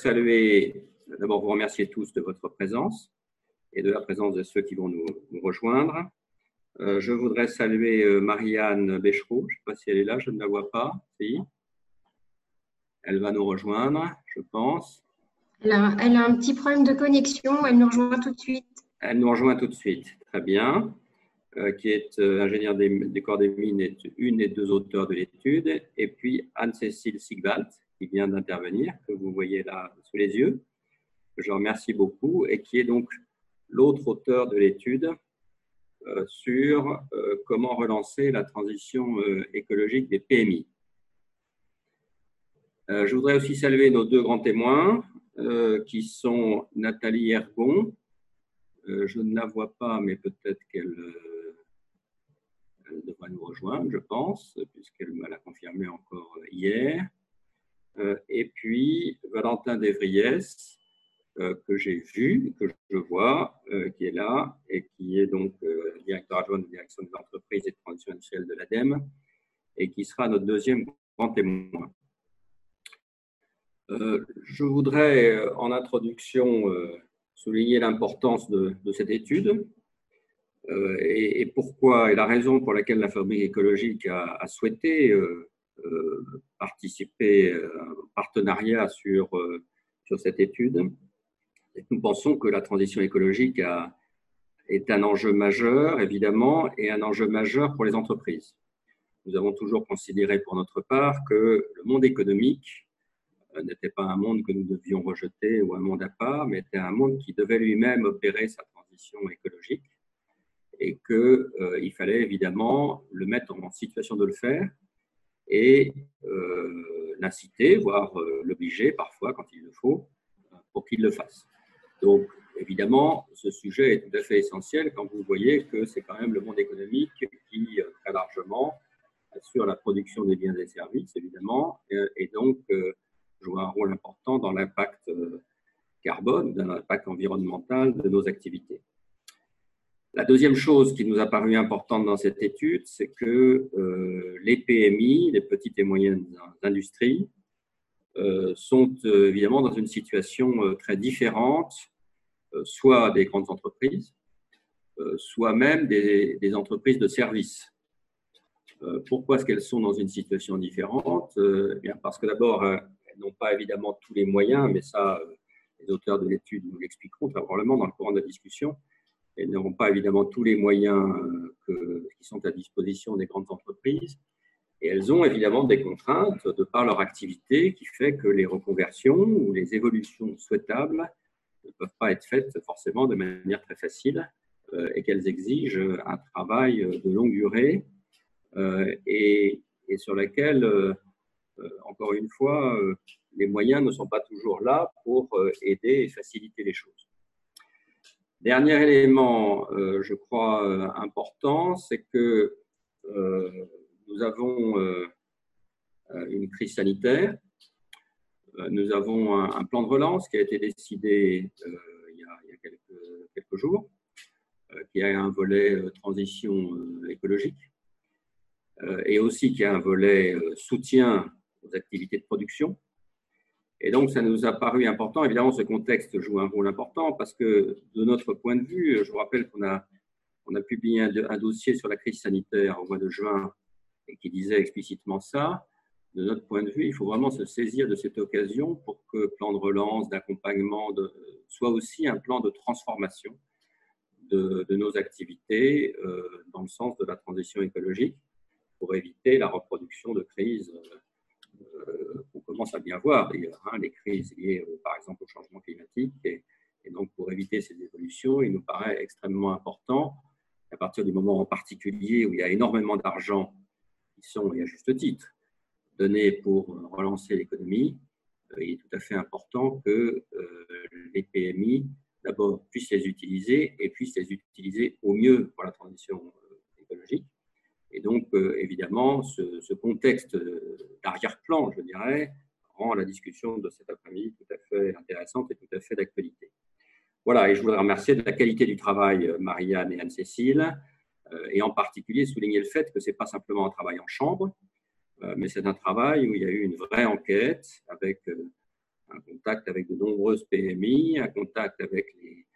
saluer, d'abord vous remercier tous de votre présence et de la présence de ceux qui vont nous, rejoindre. Euh, je voudrais saluer euh, Marianne Béchereau. Je ne sais pas si elle est là, je ne la vois pas. Si. Elle va nous rejoindre, je pense. Elle a, elle a, un petit problème de connexion. Elle nous rejoint tout de suite. Elle nous rejoint tout de suite. Très bien. Euh, qui est ingénieure des, corps des mines, est une et deux auteurs de l'étude. Et puis Anne-Cécile Sigvald, qui vient d'intervenir, que vous voyez là sous les yeux, que je remercie beaucoup, et qui est donc l'autre auteur de l'étude euh, sur comment relancer la transition écologique des PMI. je voudrais aussi saluer nos deux grands témoins, qui sont Nathalie Ergon, je ne la vois pas, mais peut-être qu'elle devra nous rejoindre, je pense, puisqu'elle me l'a confirmé encore hier. Euh, et puis Valentin Devriès, euh, que j'ai vu, que je vois, euh, qui est là et qui est donc directeur adjoint de direction de l'entreprise et de transition industrielle de l'ADEME et qui sera notre deuxième grand témoin. je voudrais en introduction souligner l'importance de, cette étude et, pourquoi, et la raison pour laquelle la fabrique écologique a, souhaité euh, euh, participer en partenariat sur, sur cette étude, nous pensons que la transition écologique est un enjeu majeur, évidemment, et un enjeu majeur pour les entreprises. Nous avons toujours considéré pour notre part que le monde économique n'était pas un monde que nous devions rejeter ou un monde à part, mais était un monde qui devait lui-même opérer sa transition écologique et qu'il euh, fallait évidemment le mettre en situation de le faire et euh, l'inciter, voire euh, l'obliger parfois quand il le faut, pour qu'il le fasse. Donc, évidemment, ce sujet est tout à fait essentiel quand vous voyez que c'est quand même le monde économique qui, très largement, assure la production des biens et services, évidemment, et, donc joue un rôle important dans l'impact carbone, dans l'impact environnemental de nos activités. La deuxième chose qui nous a paru importante dans cette étude, c'est que euh, les PMI, les petites et moyennes industries, euh, sont euh, évidemment dans une situation très différente, soit des grandes entreprises, soit même des, des, entreprises de services. pourquoi est-ce qu'elles sont dans une situation différente? Eh bien Parce que d'abord, elles n'ont pas évidemment tous les moyens, mais ça, les auteurs de l'étude nous l'expliqueront probablement dans le courant de la discussion elles n'auront pas évidemment tous les moyens euh, qui sont à disposition des grandes entreprises. Et elles ont évidemment des contraintes de par leur activité qui fait que les reconversions ou les évolutions souhaitables ne peuvent pas être faites forcément de manière très facile euh, et qu'elles exigent un travail de longue durée euh, et, et, sur lequel, encore une fois, les moyens ne sont pas toujours là pour aider et faciliter les choses. Dernier élément, euh, je crois, euh, important, c'est que euh, nous avons une crise sanitaire. Nous avons un, plan de relance qui a été décidé il y a, quelques, jours, qui a un volet transition écologique et aussi qui a un volet soutien aux activités de production. Et donc, ça nous a paru important. Évidemment, ce contexte joue un rôle important parce que, de notre point de vue, je vous rappelle qu'on a, on a publié un, dossier sur la crise sanitaire au mois de juin et qui disait explicitement ça. De notre point de vue, il faut vraiment se saisir de cette occasion pour que le plan de relance, d'accompagnement soit aussi un plan de transformation de, nos activités euh, dans le sens de la transition écologique pour éviter la reproduction de crises. Euh, commence à bien voir d'ailleurs, hein, les crises liées par exemple au changement climatique. Et, donc pour éviter ces évolutions, il nous paraît extrêmement important, à partir du moment en particulier où il y a énormément d'argent qui sont, et à juste titre, donnés pour relancer l'économie, euh, il est tout à fait important que euh, les PMI d'abord puissent les utiliser et puissent les utiliser au mieux pour la transition euh, écologique et donc, euh, évidemment, ce, contexte d'arrière-plan, je dirais, rend la discussion de cet après-midi tout à fait intéressante et tout à fait d'actualité. Voilà, et je voudrais remercier de la qualité du travail euh, Marianne et Anne-Cécile, euh, et en particulier souligner le fait que ce n'est pas simplement un travail en chambre, mais c'est un travail où il y a eu une vraie enquête avec un contact avec de nombreuses PMI, un contact avec les,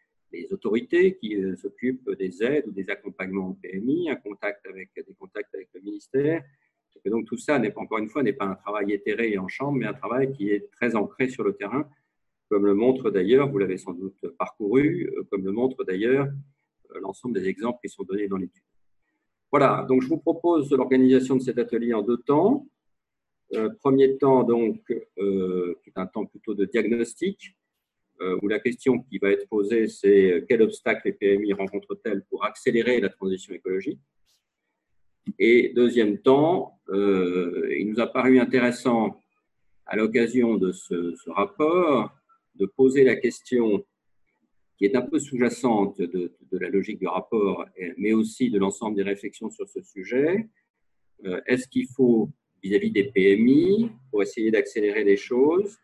les autorités qui s'occupent des aides ou des accompagnements en PMI, un contact avec des contacts avec le ministère. Donc tout ça encore une fois n'est pas un travail éthéré en chambre, mais un travail qui est très ancré sur le terrain, comme le montre d'ailleurs, vous l'avez sans doute parcouru, comme le montre d'ailleurs l'ensemble des exemples qui sont donnés dans l'étude. Voilà, donc je vous propose l'organisation de cet atelier en deux temps. Euh, premier temps, donc, euh, un temps plutôt de diagnostic, euh, où la question qui va être posée, c'est quel obstacle les PMI rencontrent-elles pour accélérer la transition écologique? Et deuxième temps, il nous a paru intéressant, à l'occasion de ce, rapport, de poser la question qui est un peu sous-jacente de, la logique du rapport, mais aussi de l'ensemble des réflexions sur ce sujet. Euh, est-ce qu'il faut, vis-à-vis des PMI, pour essayer d'accélérer les choses,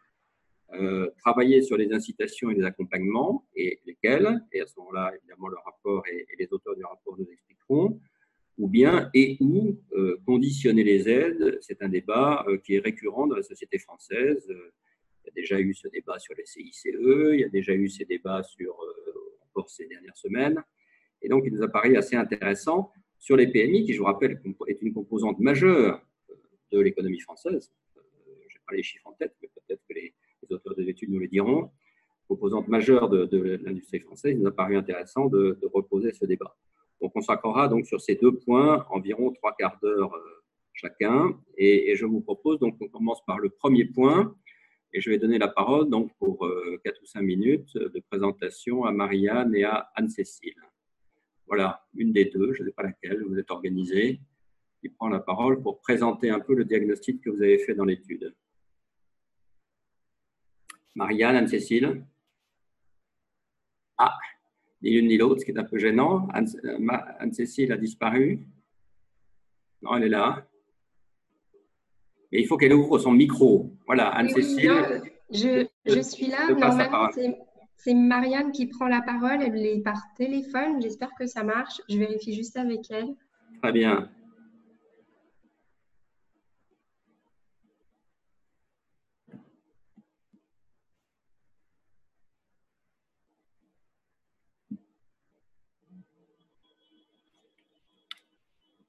euh, travailler sur les incitations et les accompagnements, et lesquels, et à ce moment-là, évidemment, le rapport et, les auteurs du rapport nous expliqueront, ou bien et où euh, conditionner les aides, c'est un débat qui est récurrent dans la société française il y a déjà eu ce débat sur les CICE, il y a déjà eu ces débats sur, euh, encore ces dernières semaines. Et donc, il nous apparaît assez intéressant sur les PMI, qui, je vous rappelle, est une composante majeure euh, de l'économie française. Euh, je n'ai pas les chiffres en tête, mais peut-être que les, auteurs de l'étude nous le diront. Composante majeure de, l'industrie française, il nous a paru intéressant de, reposer ce débat. On consacrera donc sur ces deux points environ trois quarts d'heure chacun. Et, je vous propose donc qu'on commence par le premier point, et je vais donner la parole donc pour 4 euh, ou 5 minutes de présentation à Marianne et à Anne-Cécile. Voilà, une des deux, je ne sais pas laquelle, vous êtes organisée, qui prend la parole pour présenter un peu le diagnostic que vous avez fait dans l'étude. Marianne, Anne-Cécile. Ah, ni l'une ni l'autre, ce qui est un peu gênant. Anne-Cécile a disparu. Non, elle est là. Mais il faut qu'elle ouvre son micro. Voilà, Anne-Cécile. je, je, suis là. Normalement, c'est Marianne qui prend la parole. Elle est par téléphone. J'espère que ça marche. Je vérifie juste avec elle. Très bien.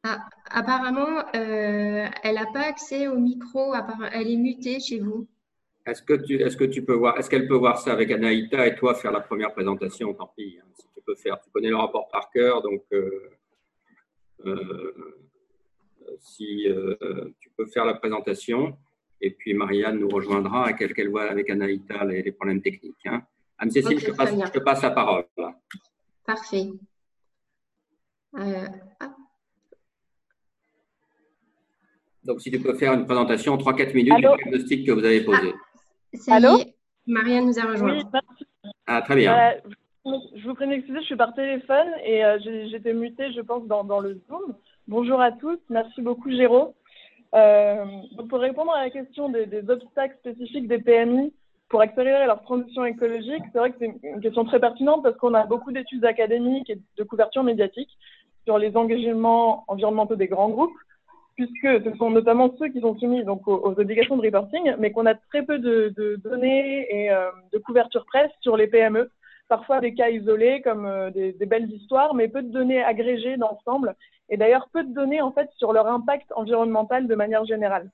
Ah, apparemment, euh, elle n'a pas accès au micro. Elle est mutée chez vous. Est-ce que tu, est-ce que tu peux voir, est-ce qu'elle peut voir ça avec Anaïta et toi faire la première présentation? Tant pis, hein, si tu peux faire. Tu connais le rapport par cœur, donc euh, euh, si tu peux faire la présentation, et puis Marianne nous rejoindra et qu'elle voit avec Anaïta les, problèmes techniques. Hein. Anne-Cécile, je, te passe la parole. Parfait. Donc, si tu peux faire une présentation en 3-4 minutes du diagnostic que vous avez posé. Ah, Allô Marianne nous a rejoint. Oui, ah, très bien. je vous prie d'excuser, je suis par téléphone et euh, j'étais mutée, je pense, dans, le Zoom. Bonjour à tous, merci beaucoup, Géraud. Euh, pour répondre à la question des, obstacles spécifiques des PMI pour accélérer leur transition écologique, c'est vrai que c'est une question très pertinente parce qu'on a beaucoup d'études académiques et de couverture médiatique sur les engagements environnementaux des grands groupes puisque ce sont notamment ceux qui sont soumis donc, aux, obligations de reporting, mais qu'on a très peu de, données et euh, de couverture presse sur les PME. Parfois des cas isolés comme euh, des, belles histoires, mais peu de données agrégées d'ensemble, et d'ailleurs peu de données en fait sur leur impact environnemental de manière générale.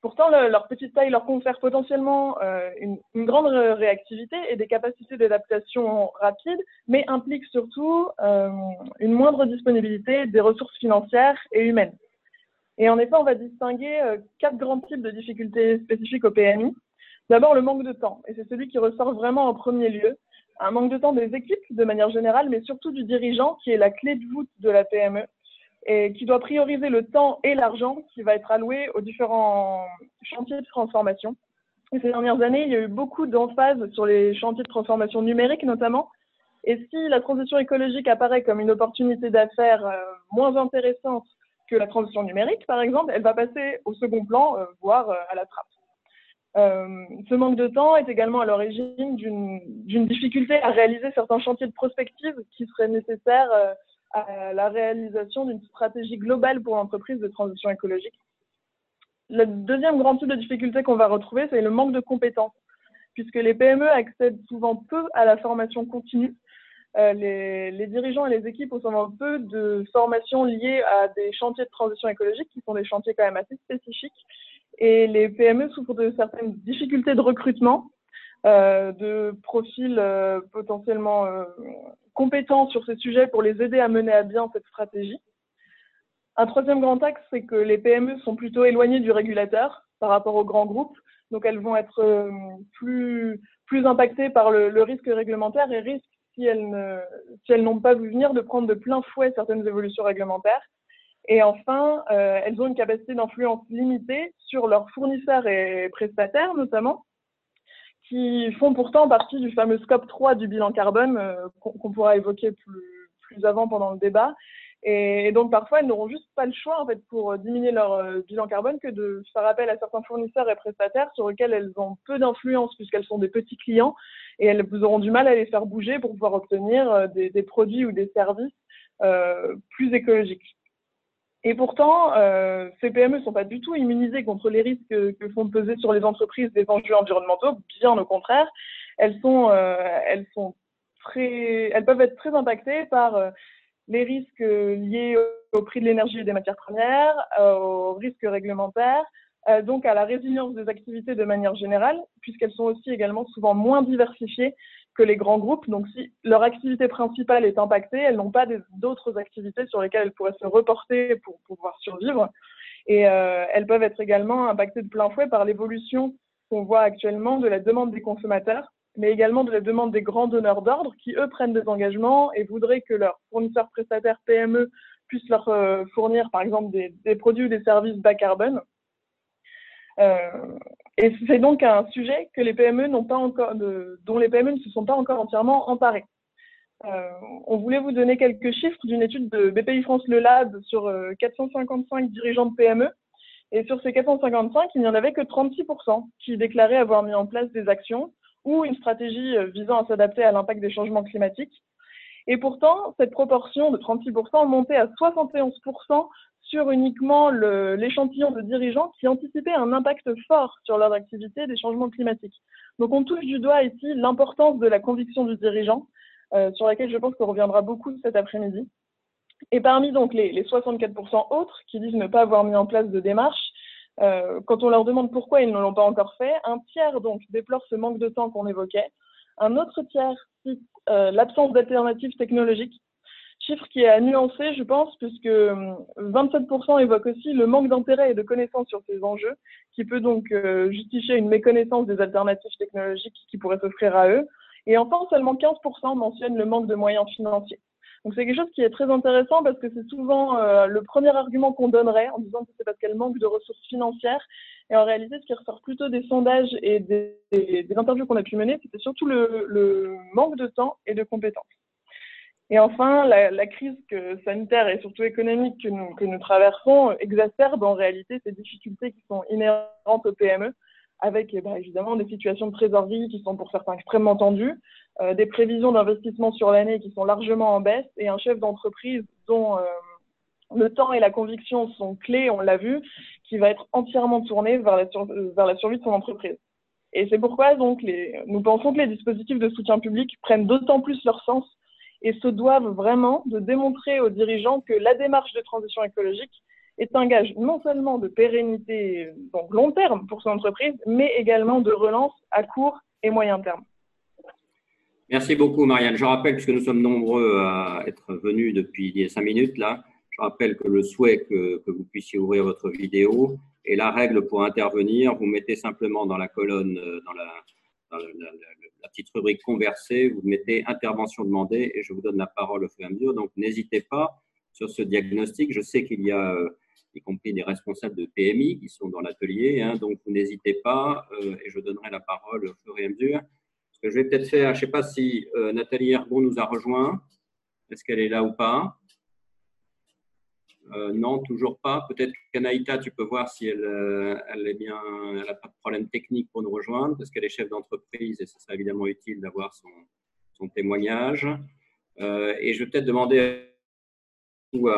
Pourtant, leur petite taille leur confère potentiellement euh, une, une, grande réactivité et des capacités d'adaptation rapides, mais implique surtout une moindre disponibilité des ressources financières et humaines. Et en effet, on va distinguer euh, quatre grands types de difficultés spécifiques au PMI. D'abord, le manque de temps, et c'est celui qui ressort vraiment en premier lieu. Un manque de temps des équipes de manière générale, mais surtout du dirigeant, qui est la clé de voûte de la PME, et qui doit prioriser le temps et l'argent qui va être alloué aux différents chantiers de transformation. Et ces dernières années, il y a eu beaucoup d'emphase sur les chantiers de transformation numérique notamment. Et si la transition écologique apparaît comme une opportunité d'affaires euh, moins intéressante que la transition numérique, par exemple, elle va passer au second plan, euh, voire euh, à la trappe. Euh, ce manque de temps est également à l'origine d'une difficulté à réaliser certains chantiers de prospective qui seraient nécessaires à la réalisation d'une stratégie globale pour l'entreprise de transition écologique. Le deuxième grand type de difficulté qu'on va retrouver, c'est le manque de compétences. puisque les PME accèdent souvent peu à la formation continue. Euh, les, dirigeants et les équipes ont souvent peu de formations liées à des chantiers de transition écologique, qui sont des chantiers quand même assez spécifiques. Et les PME souffrent de certaines difficultés de recrutement, euh, de profils euh, potentiellement compétents sur ces sujets pour les aider à mener à bien cette stratégie. Un troisième grand axe, c'est que les PME sont plutôt éloignées du régulateur par rapport aux grands groupes. Donc, elles vont être plus, plus impactées par le, le risque réglementaire et risquent, si elles, n'ont pas vu venir, de prendre de plein fouet certaines évolutions réglementaires. Et enfin, euh, elles ont une capacité d'influence limitée sur leurs fournisseurs et prestataires, notamment, qui font pourtant partie du fameux scope 3 du bilan carbone euh, qu'on pourra évoquer plus avant pendant le débat et, donc parfois, elles n'auront juste pas le choix en fait pour euh, diminuer leur euh, bilan carbone que de faire appel à certains fournisseurs et prestataires sur lesquels elles ont peu d'influence puisqu'elles sont des petces clients et elles vous auront du mal à les faire bouger pour pouvoir obtenir euh, des, produits ou des services plus écologiques. Et pourtant, ces PME ne sont pas du tout immunisées contre les risques que, font peser sur les entreprises des enjeux environnementaux, bien au contraire. Elles sont, elles sont très, elles peuvent être très impactées par les risques liés au prix de l'énergie et des matières premières, euh, aux risques réglementaires, euh, donc à la résilience des activités de manière générale, puisqu'elles sont aussi également souvent moins diversifiées que les grands groupes. Donc si leur activité principale est impactée, elles n'ont pas d'autres activités sur lesquelles elles pourraient se reporter pour, pouvoir survivre. Et euh, elles peuvent être également impactées de plein fouet par l'évolution qu'on voit actuellement de la demande des consommateurs mais également de la demande des grands donneurs d'ordre qui, eux, prennent des engagements et voudraient que leurs fournisseurs prestataires PME puissent leur euh, fournir, par exemple, des, produits ou des services bas carbone. Euh, et c'est donc un sujet que les PME pas encore, dont les PME ne se sont pas encore entièrement emparés. Euh, on voulait vous donner quelques chiffres d'une étude de BPI France Le Lab sur 455 euh, dirigeants de PME. Et sur ces 455, il n'y en avait que 36% qui déclaraient avoir mis en place des actions ou une stratégie euh, visant à s'adapter à l'impact des changements climatiques. Et pourtant, cette proportion de 36% montait à 71% sur uniquement l'échantillon de dirigeants qui anticipaient un impact fort sur leur activité des changements climatiques. Donc on touche du doigt ici l'importance de la conviction du dirigeant, euh, sur laquelle je pense qu'on reviendra beaucoup cet après-midi. Et parmi donc les, les 64% autres qui disent ne pas avoir mis en place de démarche, euh, quand on leur demande pourquoi ils ne l'ont pas encore fait, un tiers donc déplore ce manque de temps qu'on évoquait. Un autre tiers cite euh, l'absence d'alternatives technologiques, chiffre qui est à nuancer, je pense, puisque 27% euh, évoquent aussi le manque d'intérêt et de connaissances sur ces enjeux, qui peut donc euh, justifier une méconnaissance des alternatives technologiques qui pourraient s'offrir à eux. Et enfin, seulement 15% mentionnent le manque de moyens financiers. Donc c'est quelque chose qui est très intéressant parce que c'est souvent euh, le premier argument qu'on donnerait en disant que c'est parce qu'elle manque de ressources financières. Et en réalité, ce qui ressort plutôt des sondages et des, interviews qu'on a pu mener, c'était surtout le, manque de temps et de compétences. Et enfin, la, crise sanitaire et surtout économique que nous, que nous traversons exacerbe en réalité ces difficultés qui sont inhérentes aux PME avec eh ben, évidemment des situations de trésorerie qui sont pour certains extrêmement tendues, euh, des prévisions d'investissement sur l'année qui sont largement en baisse et un chef d'entreprise dont euh, le temps et la conviction sont clés, on l'a vu, qui va être entièrement tourné vers la, survie de son entreprise. Et c'est pourquoi donc nous pensons que les dispositifs de soutien public prennent d'autant plus leur sens et se doivent vraiment de démontrer aux dirigeants que la démarche de transition écologique est un gage non seulement de pérennité donc long terme pour son entreprise, mais également de relance à court et moyen terme. Merci beaucoup, Marianne. Je rappelle, puisque nous sommes nombreux à être venus depuis cinq minutes là, je rappelle que le souhait que, que, vous puissiez ouvrir votre vidéo et la règle pour intervenir, vous mettez simplement dans la colonne, euh, dans la, la, petite rubrique converser, vous mettez intervention demandée et je vous donne la parole au fur et à mesure. Donc, n'hésitez pas sur ce diagnostic. Je sais qu'il y a euh, y compris des responsables de PMI qui sont dans l'atelier. Hein, donc, vous n'hésitez pas euh, et je donnerai la parole au fur et à mesure. Ce que je vais peut-être faire, je ne sais pas si euh, Nathalie Hergon nous a rejoint. Est-ce qu'elle est là ou pas? Euh, Non, toujours pas. Peut-être qu'Anaïta, tu peux voir si elle, elle n'a pas de problème technique pour nous rejoindre, parce qu'elle est chef d'entreprise et ce sera évidemment utile d'avoir son, son, témoignage. Et je vais peut-être demander pour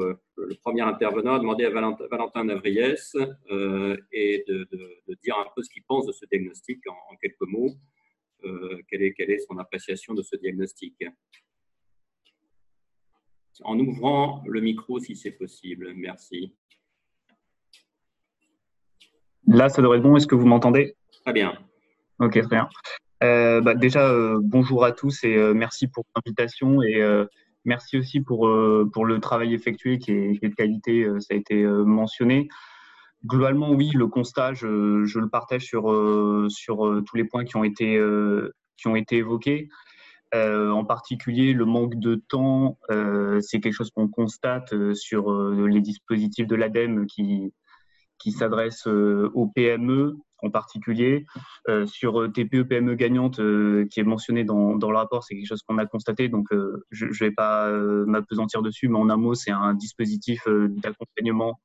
le premier intervenant, à demander à Valentin, Valentin Navriès et de, dire un peu ce qu'il pense de ce diagnostic en, quelques mots. quelle, est, quelle est son appréciation de ce diagnostic? En ouvrant le micro si c'est possible. Merci. Là, ça devrait être bon. Est-ce que vous m'entendez? Très bien. Ok, très bien. Euh, bah, déjà, euh, bonjour à tous et euh, merci pour l'invitation et merci aussi pour, pour le travail effectué qui est, de qualité, ça a été mentionné. Globalement, oui, le constat, je, je le partage sur, sur tous les points qui ont été, qui ont été évoqués. en particulier, le manque de temps, c'est quelque chose qu'on constate sur les dispositifs de l'ADEME qui, qui s'adressent aux PME en particulier. Euh, sur euh, TPE PME gagnante, euh, qui est mentionné dans, le rapport, c'est quelque chose qu'on a constaté, donc je ne vais pas m'apesantir dessus, mais en un mot, c'est un dispositif d'accompagnement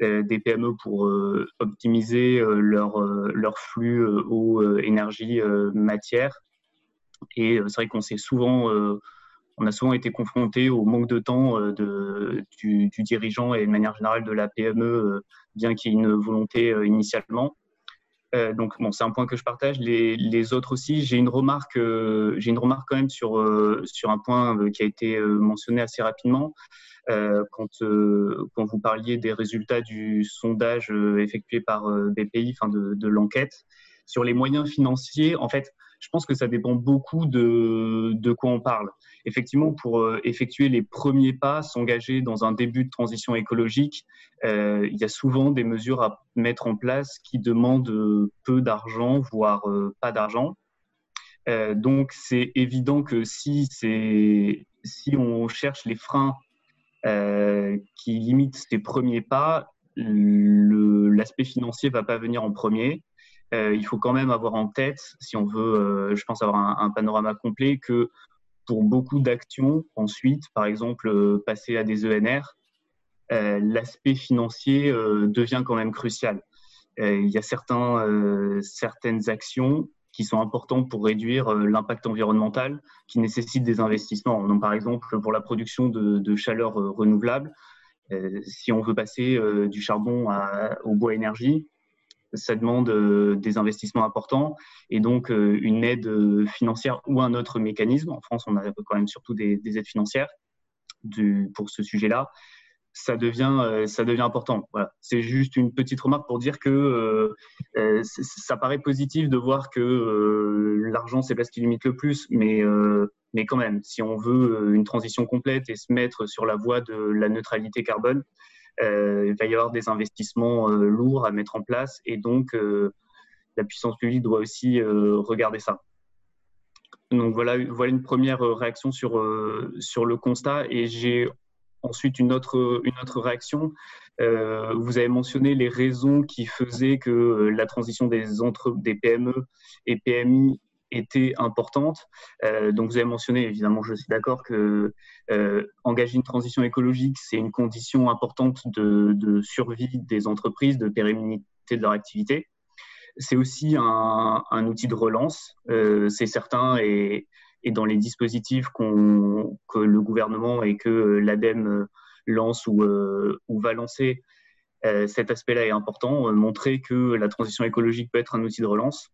des PME pour optimiser leur, leur flux eau, énergie, matière. Et c'est vrai qu'on s'est souvent on a souvent été confronté au manque de temps du, dirigeant et de manière générale de la PME, bien qu'il y ait une volonté initialement. Euh, donc bon, c'est un point que je partage. Les, autres aussi, j'ai une remarque, euh, j'ai une remarque quand même sur euh, sur un point qui a été mentionné assez rapidement quand quand vous parliez des résultats du sondage effectué par BPI, enfin de, de l'enquête sur les moyens financiers. En fait, je pense que ça dépend beaucoup de, de quoi on parle. Effectivement, pour euh, effectuer les premiers pas, s'engager dans un début de transition écologique, euh, il y a souvent des mesures à mettre en place qui demandent euh, peu d'argent, voire pas d'argent. donc, c'est évident que si, si on cherche les freins qui limitent ces premiers pas, l'aspect financier va pas venir en premier. Euh, il faut quand même avoir en tête, si on veut, euh, je pense, avoir un, panorama complet, que pour beaucoup d'actions, ensuite, par exemple, euh, passer à des ENR, l'aspect financier devient quand même crucial. il y a certains, certaines actions qui sont importantes pour réduire l'impact environnemental, qui nécessitent des investissements. Donc, par exemple, pour la production de, chaleur renouvelable, si on veut passer du charbon au bois énergie, ça demande euh, des investissements importants et donc euh, une aide euh, financière ou un autre mécanisme. En France, on a quand même surtout des, aides financières pour ce sujet-là. Ça devient, important. C'est juste une petite remarque pour dire que ça paraît positif de voir que l'argent, c'est pas ce qui limite le plus, mais, mais quand même, si on veut une transition complète et se mettre sur la voie de la neutralité carbone, il va y avoir des investissements euh, lourds à mettre en place et donc euh, la puissance publique doit aussi regarder ça. Donc voilà, voilà une première réaction sur, sur le constat et j'ai ensuite une autre, une autre réaction. vous avez mentionné les raisons qui faisaient que la transition des, entre, des PME et PMI était importante. Euh, donc vous avez mentionné, évidemment, je suis d'accord que euh, engager une transition écologique, c'est une condition importante de, survie des entreprises, de pérennité de leur activité. C'est aussi un, outil de relance, euh, c'est certain, et, dans les dispositifs que le gouvernement et que l'ADEME lance ou, ou va lancer, cet aspect-là est important, montrer que la transition écologique peut être un outil de relance.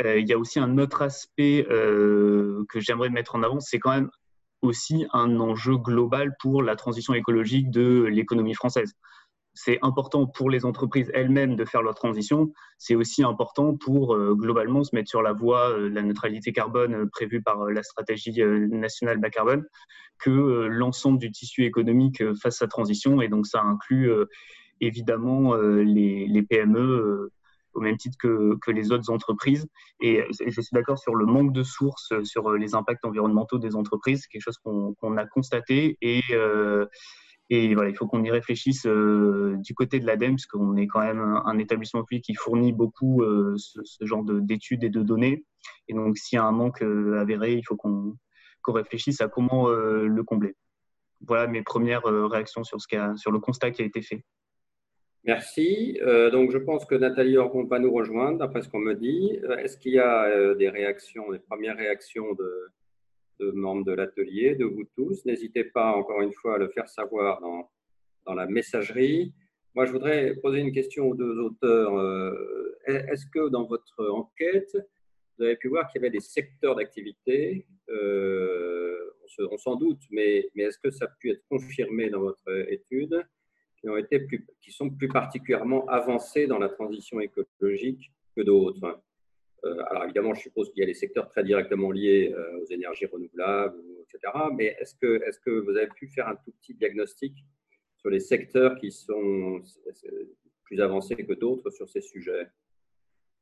Euh, il y a aussi un autre aspect euh, que j'aimerais mettre en avant, c'est quand même aussi un enjeu global pour la transition écologique de l'économie française. C'est important pour les entreprises elles-mêmes de faire leur transition. C'est aussi important pour euh, globalement se mettre sur la voie de la neutralité carbone prévue par la stratégie nationale bas carbone que l'ensemble du tissu économique fasse sa transition. Et donc ça inclut évidemment les, les PME au même titre que, que les autres entreprises. Et je suis d'accord sur le manque de sources sur les impacts environnementaux des entreprises, quelque chose qu'on a constaté. Et, euh, et voilà, il faut qu'on y réfléchisse euh, du côté de l'ADEME, puisqu'on est quand même un, établissement public qui fournit beaucoup euh, ce, genre d'études et de données. Et donc, s'il y a un manque avéré, il faut qu'on réfléchisse à comment le combler. Voilà mes premières réactions sur, ce a, sur le constat qui a été fait. Merci. Euh, donc, je pense que Nathalie Orgon va nous rejoindre, d'après ce qu'on me dit. Euh, est-ce qu'il y a euh, des réactions, des premières réactions de, membres de l'atelier, de vous tous? N'hésitez pas, encore une fois, à le faire savoir dans, la messagerie. Moi, je voudrais poser une question aux deux auteurs. Est-ce que dans votre enquête, vous avez pu voir qu'il y avait des secteurs d'activité? On s'en doute, mais est-ce que ça a pu être confirmé dans votre étude? Qui, sont plus particulièrement avancés dans la transition écologique que d'autres euh, Alors évidemment, je suppose qu'il y a des secteurs très directement liés aux énergies renouvelables, etc. Mais est-ce que, est -ce que vous avez pu faire un tout petit diagnostic sur les secteurs qui sont plus avancés que d'autres sur ces sujets?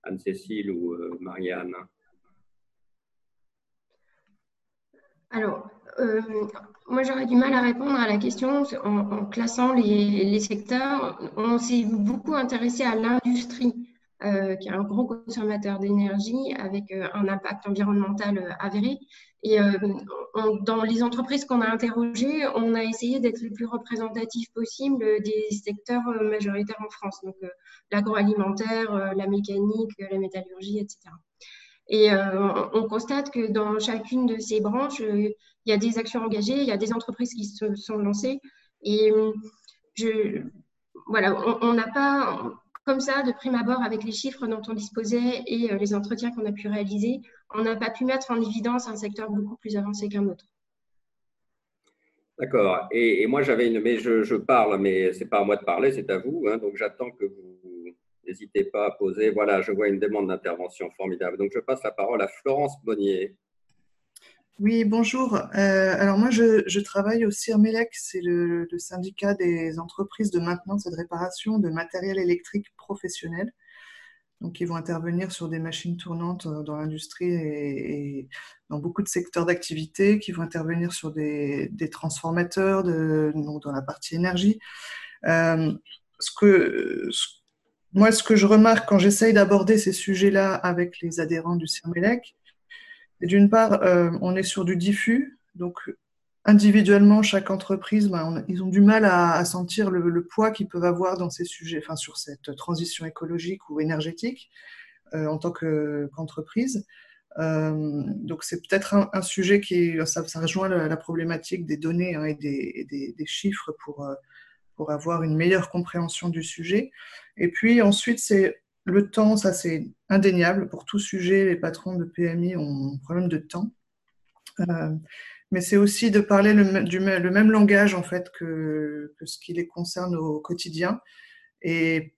Anne-Cécile ou euh, Marianne? Alors, euh, moi j'aurais du mal à répondre à la question en, classant les, secteurs. On s'est beaucoup intéressé à l'industrie, euh, qui est un gros consommateur d'énergie avec un impact environnemental avéré. Et euh, dans les entreprises qu'on a interrogées, on a essayé d'être le plus représentatif possible des secteurs euh, majoritaires en France, donc euh, l'agroalimentaire, la mécanique, la métallurgie, etc. Et on constate que dans chacune de ces branches, il y a des actions engagées, il y a des entreprises qui se sont lancées. Et je, voilà, on n'a pas, comme ça, de prime abord, avec les chiffres dont on disposait et les entretiens qu'on a pu réaliser, on n'a pas pu mettre en évidence un secteur beaucoup plus avancé qu'un autre. D'accord. Et, moi, j'avais une. Mais je, parle, mais ce n'est pas à moi de parler, c'est à vous. Hein. donc, j'attends que vous n'hésitez pas à poser. Voilà, je vois une demande d'intervention formidable. Donc, je passe la parole à Florence Bonnier. Oui, bonjour. Euh, alors, moi, je, travaille au CIRMELEC, c'est le, syndicat des entreprises de maintenance et de réparation de matériel électrique professionnel. Donc, ils vont intervenir sur des machines tournantes euh, dans l'industrie et, dans beaucoup de secteurs d'activité, qui vont intervenir sur des, transformateurs de, dans la partie énergie. Euh, ce que, moi, ce que je remarque quand j'essaye d'aborder ces sujets-là avec les adhérents du CIRMELEC, d'une part, euh, on est sur du diffus, donc individuellement, chaque entreprise, ben, ils ont du mal à, sentir le, poids qu'ils peuvent avoir dans ces sujets, enfin sur cette transition écologique ou énergétique euh, en tant qu'entreprise. Euh, donc c'est peut-être un, sujet qui, ça, rejoint la, problématique des données hein, et, des, des, chiffres pour, pour avoir une meilleure compréhension du sujet. Et puis ensuite, c'est le temps, ça c'est indéniable. Pour tout sujet, les patrons de PMI ont un problème de temps mais c'est aussi de parler le, du, même langage en fait que, ce qui les concerne au quotidien. Et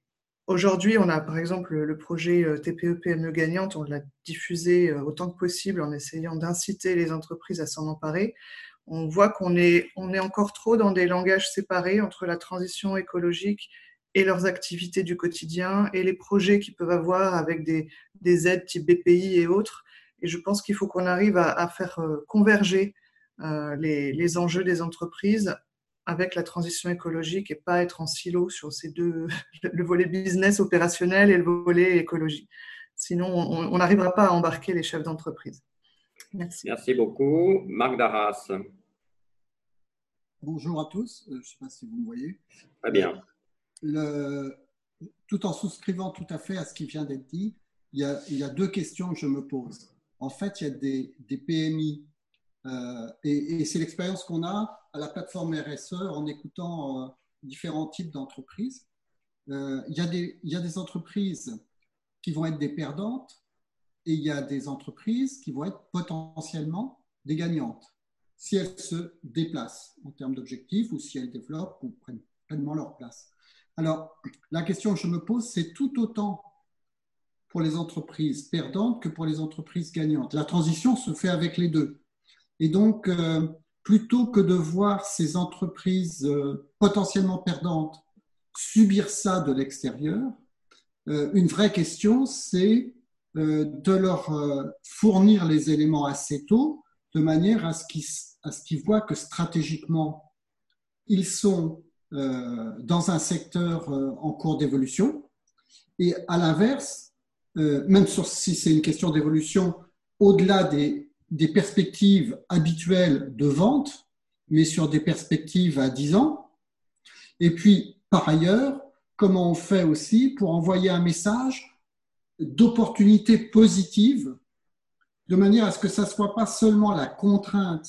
aujourd'hui, on a par exemple le projet euh, TPE PME gagnante, on l'a diffusé euh, autant que possible en essayant d'inciter les entreprises à s'en emparer. On voit qu'on est, on est encore trop dans des langages séparés entre la transition écologique et leurs activités du quotidien et les projets qu'ils peuvent avoir avec des, des aides type BPI et autres. Et je pense qu'il faut qu'on arrive à, à, faire euh, converger euh, les, enjeux des entreprises avec la transition écologique et pas être en silo sur ces deux, le volet business opérationnel et le volet écologie. Sinon, on n'arrivera pas à embarquer les chefs d'entreprise. Merci. Merci beaucoup. Marc Darras. Bonjour à tous. Euh, je ne sais pas si vous me voyez. Très bien. Le, tout en souscrivant tout à fait à ce qui vient d'être dit, il y, a, il y, a, deux questions que je me pose. En fait, il y a des, des PMI euh, et, c'est l'expérience qu'on a à la plateforme RSE en écoutant euh, différents types d'entreprises. Euh, il, y a des entreprises qui vont être des perdantes et il y a des entreprises qui vont être potentiellement des gagnantes si elles se déplacent en termes d'objectifs ou si elles développent ou prennent pleinement leur place. Alors, la question que je me pose, c'est tout autant pour les entreprises perdantes que pour les entreprises gagnantes. La transition se fait avec les deux. Et donc, euh, plutôt que de voir ces entreprises euh, potentiellement perdantes subir ça de l'extérieur, euh, une vraie question, c'est de leur fournir les éléments assez tôt, de manière à ce qu'ils voient que stratégiquement, ils sont dans un secteur en cours d'évolution. Et à l'inverse, même si c'est une question d'évolution, au-delà des des perspectives habituelles de vente, mais sur des perspectives à 10 ans. Et puis, par ailleurs, comment on fait aussi pour envoyer un message d'opportunité positive de manière à ce que ça ne soit pas seulement la contrainte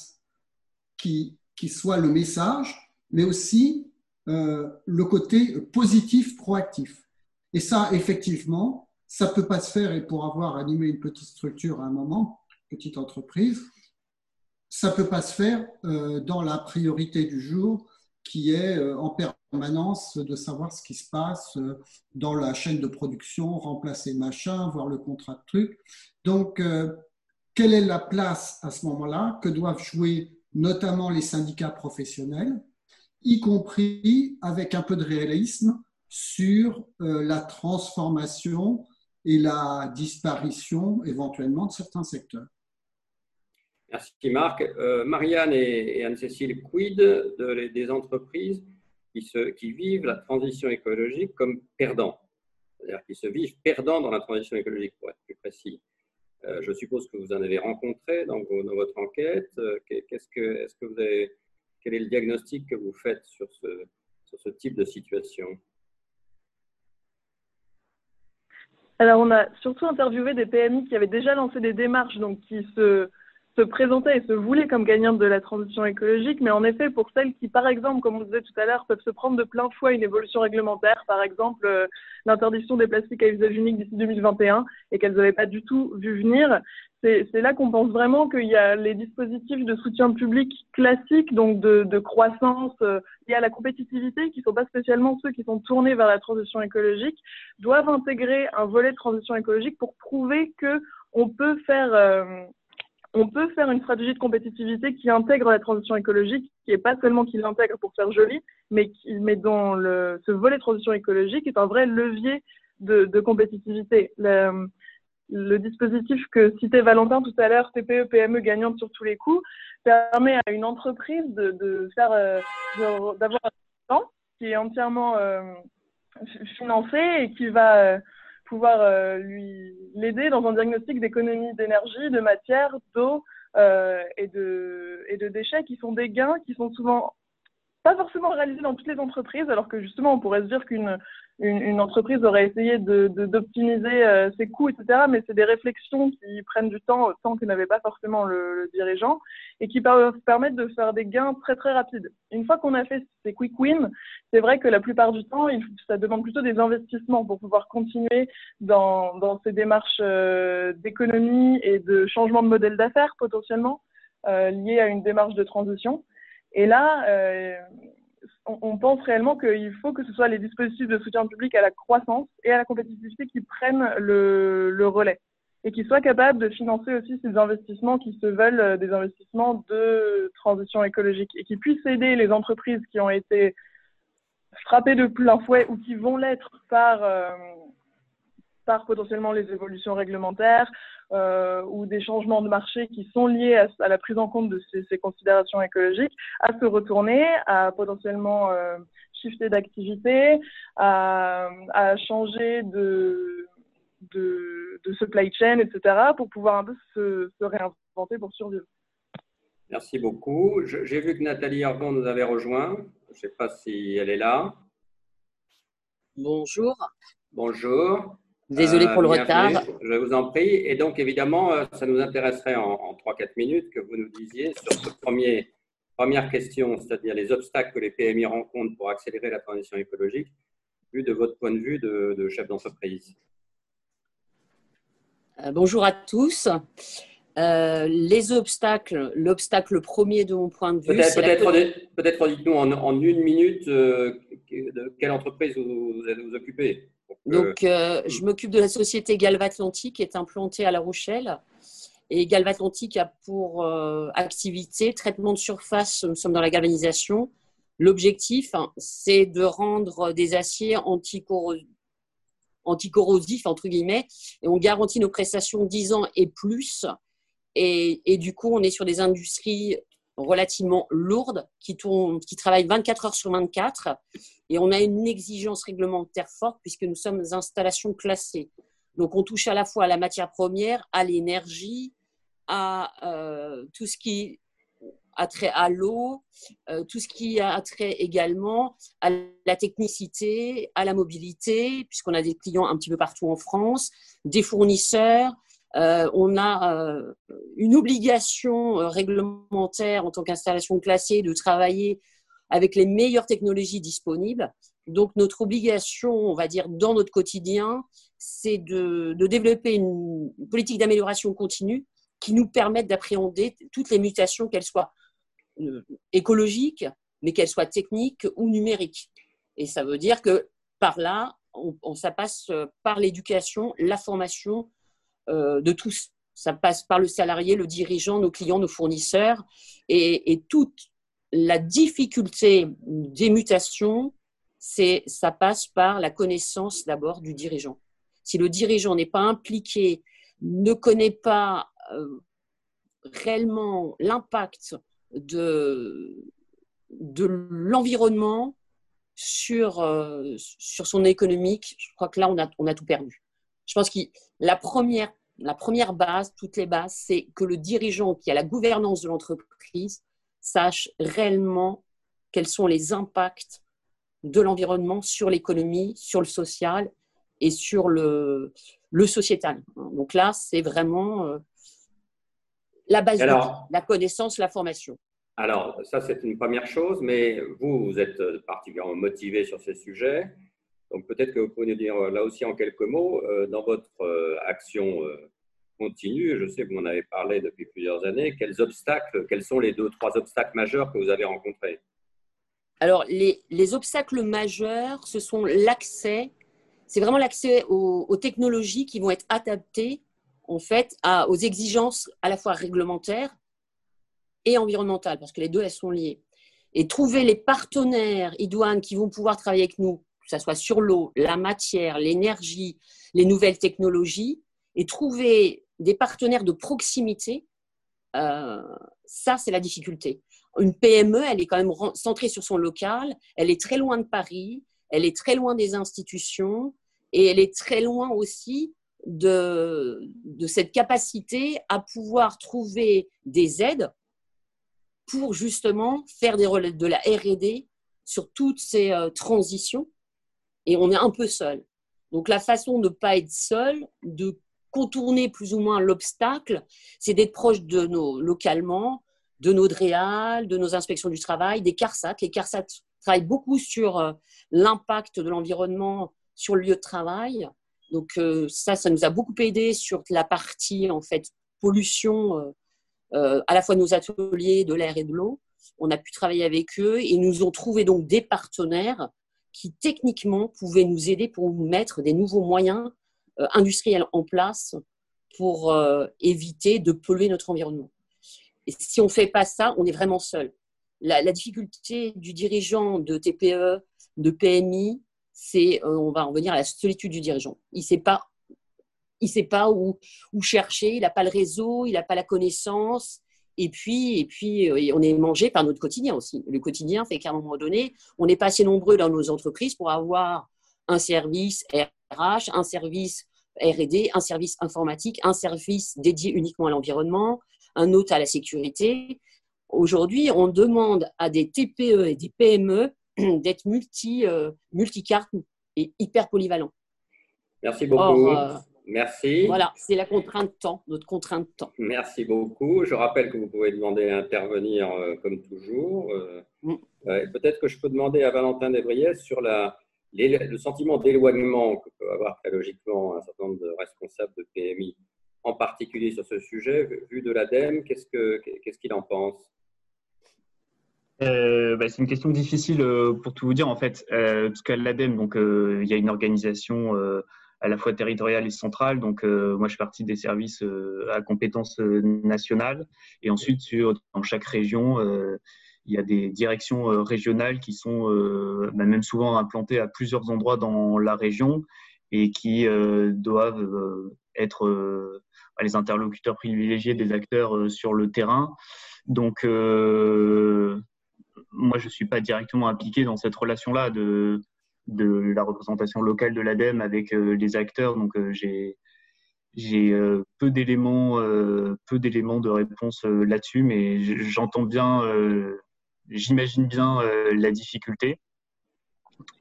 qui, qui soit le message, mais aussi euh, le côté positif, proactif. Et ça, effectivement, ça ne peut pas se faire, et pour avoir animé une petite structure à un moment, petite entreprise, ça ne peut pas se faire euh, dans la priorité du jour qui est euh, en permanence de savoir ce qui se passe dans la chaîne de production, remplacer machin, voir le contrat de truc. Donc, quelle est la place à ce moment-là que doivent jouer notamment les syndicats professionnels, y compris avec un peu de réalisme sur euh, la transformation et la disparition éventuellement de certains secteurs? Merci Marc. Euh, Marianne et, Anne-Cécile, quid des entreprises qui, vivent la transition écologique comme perdants C'est-à-dire qui se vivent perdants dans la transition écologique, pour être plus précis. Euh, je suppose que vous en avez rencontré dans, votre enquête. Euh, qu'est-ce que, est-ce que vous avez, quel est le diagnostic que vous faites sur ce, sur ce type de situation? Alors, on a surtout interviewé des PMI qui avaient déjà lancé des démarches, donc qui se se présentaient et se voulaient comme gagnantes de la transition écologique, mais en effet, pour celles qui, par exemple, comme on disait tout à l'heure, peuvent se prendre de plein fouet une évolution réglementaire, par exemple euh, l'interdiction des plastiques à usage unique d'ici 2021, et qu'elles n'avaient pas du tout vu venir, c'est là qu'on pense vraiment qu'il y a les dispositifs de soutien public classiques, donc de, de croissance euh, liés à la compétitivité, qui ne sont pas spécialement ceux qui sont tournés vers la transition écologique, doivent intégrer un volet de transition écologique pour prouver que on peut faire euh, on peut faire une stratégie de compétitivité qui intègre la transition écologique, qui n'est pas seulement qui l'intègre pour faire joli, mais qui met dans ce volet transition écologique est un vrai levier de, compétitivité. Le, dispositif que citait Valentin tout à l'heure, TPE, PME gagnante sur tous les coups, permet à une entreprise de, faire, euh, d'avoir un temps qui est entièrement euh, financé et qui va euh, pouvoir euh, lui l'aider dans un diagnostic d'économie d'énergie, de matière, d'eau euh, et, de, et de déchets qui sont des gains qui sont souvent pas forcément réalisés dans toutes les entreprises, alors que justement on pourrait se dire qu'une une, entreprise aurait essayé d'optimiser de, euh, ses coûts, etc. Mais c'est des réflexions qui prennent du temps, temps que n'avait pas forcément le, dirigeant, et qui peuvent permettre de faire des gains très très rapides. Une fois qu'on a fait ces quick wins, c'est vrai que la plupart du temps, il, ça demande plutôt des investissements pour pouvoir continuer dans, dans ces démarches euh, d'économie et de changement de modèle d'affaires potentiellement euh, liées à une démarche de transition. Et là, euh, on, pense réellement qu'il faut que ce soit les dispositifs de soutien public à la croissance et à la compétitivité qui prennent le, relais et qui soient capables de financer aussi ces investissements qui se veulent euh, des investissements de transition écologique et qui puissent aider les entreprises qui ont été frappées de plein fouet ou qui vont l'être par, euh, par potentiellement les évolutions réglementaires euh, ou des changements de marché qui sont liés à, la prise en compte de ces, considérations écologiques, à se retourner, à potentiellement euh, shifter d'activité, à, changer de, de, supply chain, etc., pour pouvoir un peu se, réinventer pour survivre. Merci beaucoup. J'ai vu que Nathalie Argan nous avait rejoint. Je ne sais pas si elle est là. Bonjour. Bonjour. Désolé pour le euh, retard. Je vous en prie. Et donc, évidemment, euh, ça nous intéresserait en, 3-4 minutes que vous nous disiez sur cette premier, première question, c'est-à-dire les obstacles que les PMI rencontrent pour accélérer la transition écologique, vu de votre point de vue de, chef d'entreprise. Euh, bonjour à tous. les obstacles, l'obstacle premier de mon point de vue. Peut-être, dites-nous en, une minute de quelle entreprise vous, vous, vous occupez. Donc, euh, je m'occupe de la société Galvatlantique qui est implantée à La Rochelle. Et Galvatlantique a pour euh, activité traitement de surface, nous sommes dans la galvanisation. L'objectif, hein, c'est de rendre des aciers anticorrosifs, entre guillemets, et on garantit nos prestations 10 ans et plus. Et, et, du coup, on est sur des industries relativement lourdes qui, tournent, qui travaillent 24 heures sur 24 et on a une exigence réglementaire forte puisque nous sommes installations classées. Donc on touche à la fois à la matière première, à l'énergie, à euh, tout ce qui a trait à l'eau, euh, tout ce qui a trait également à la technicité, à la mobilité, puisqu'on a des clients un petit peu partout en France, des fournisseurs, on a une obligation réglementaire en tant qu'installation classée de travailler avec les meilleures technologies disponibles. Donc notre obligation, on va dire, dans notre quotidien, c'est de, développer une politique d'amélioration continue qui nous permette d'appréhender toutes les mutations, qu'elles soient euh, écologiques, mais qu'elles soient techniques ou numériques. Et ça veut dire que par là, on, ça passe par l'éducation, la formation euh, de tous. Ça passe par le salarié, le dirigeant, nos clients, nos fournisseurs. Et, et toute la difficulté des mutations, c'est ça passe par la connaissance d'abord du dirigeant. Si le dirigeant n'est pas impliqué, ne connaît pas euh, réellement l'impact de, de l'environnement sur, euh, sur son économique, je crois que là, on a, on a tout perdu. Je pense que la première, la première base, toutes les bases, c'est que le dirigeant qui a la gouvernance de l'entreprise sache réellement quels sont les impacts de l'environnement sur l'économie, sur le social et sur le, le sociétal. Donc là, c'est vraiment euh, la base de la connaissance, la formation. Alors, ça, c'est une première chose, mais vous, vous êtes particulièrement motivé sur ces sujets. Donc, peut-être que vous pouvez nous dire là aussi en quelques mots, euh, dans votre euh, action continue, je sais que vous en avez parlé depuis plusieurs années, quels obstacles, quels sont les deux, trois obstacles majeurs que vous avez rencontrés? Alors, les, obstacles majeurs, ce sont l'accès, c'est vraiment l'accès aux, technologies qui vont être adaptées en fait aux exigences à la fois réglementaires et environnementales, parce que les deux, elles sont liées. Et trouver les partenaires idoines qui vont pouvoir travailler avec nous, que ce soit sur l'eau, la matière, l'énergie, les nouvelles technologies, et trouver des partenaires de proximité, euh, ça, c'est la difficulté une PME, elle est quand même centrée sur son local, elle est très loin de Paris, elle est très loin des institutions et elle est très loin aussi de, cette capacité à pouvoir trouver des aides pour justement faire des de la RD sur toutes ces euh, transitions. Et on est un peu seul. Donc la façon de ne pas être seul, de contourner plus ou moins l'obstacle, c'est d'être proche de nos localement, de nos DREAL, de nos inspections du travail, des CARSAT. Les CARSAT travaillent beaucoup sur euh, l'impact de l'environnement sur le lieu de travail. Donc euh, ça, ça nous a beaucoup aidé sur la partie en fait pollution, euh, à la fois de nos ateliers, de l'air et de l'eau. On a pu travailler avec eux et nous ont trouvé donc des partenaires qui techniquement pouvaient nous aider pour mettre des nouveaux moyens industriels en place pour éviter de polluer notre environnement. Et si on ne fait pas ça, on est vraiment seul. La, difficulté du dirigeant de TPE, de PMI, c'est, euh, on va revenir à la solitude du dirigeant. Il ne sait pas, il sait pas où, où chercher, il n'a pas le réseau, il n'a pas la connaissance. Et puis, et puis, euh, on est mangé par notre quotidien aussi. Le quotidien fait qu'à un moment donné, on n'est pas assez nombreux dans nos entreprises pour avoir un service RH, un service R&D, un service informatique, un service dédié uniquement à l'environnement, un autre à la sécurité. Aujourd'hui, on demande à des TPE et des PME d'être multi, euh, multicartes et hyper polyvalents. Merci beaucoup. Euh, Merci. Voilà, c'est la contrainte temps, notre contrainte temps. Merci beaucoup. Je rappelle que vous pouvez demander à intervenir euh, comme toujours. Mm. Peut-être que je peux demander à Valentin Desbriès sur la, le sentiment d'éloignement que peut avoir très logiquement un certain nombre de responsables de PMI en particulier sur ce sujet, vu de l'ADEME, qu'est-ce qu'il en pense? Euh, bah, c'est une question difficile euh, pour tout vous dire en fait, euh, parce qu'à l'ADEME, donc il y a une organisation à la fois territoriale et centrale. Donc moi, je fais partie des services à compétences nationales, et ensuite sur dans chaque région, il y a des directions régionales qui sont bah, même souvent implantées à plusieurs endroits dans la région et qui doivent être les interlocuteurs privilégiés des acteurs euh, sur le terrain. Donc, euh, moi, je ne suis pas directement impliqué dans cette relation-là de, de la représentation locale de l'ADEME avec euh, les acteurs. Donc, j'ai j'ai peu d'éléments peu d'éléments de réponse là-dessus, mais j'entends bien, j'imagine bien la difficulté.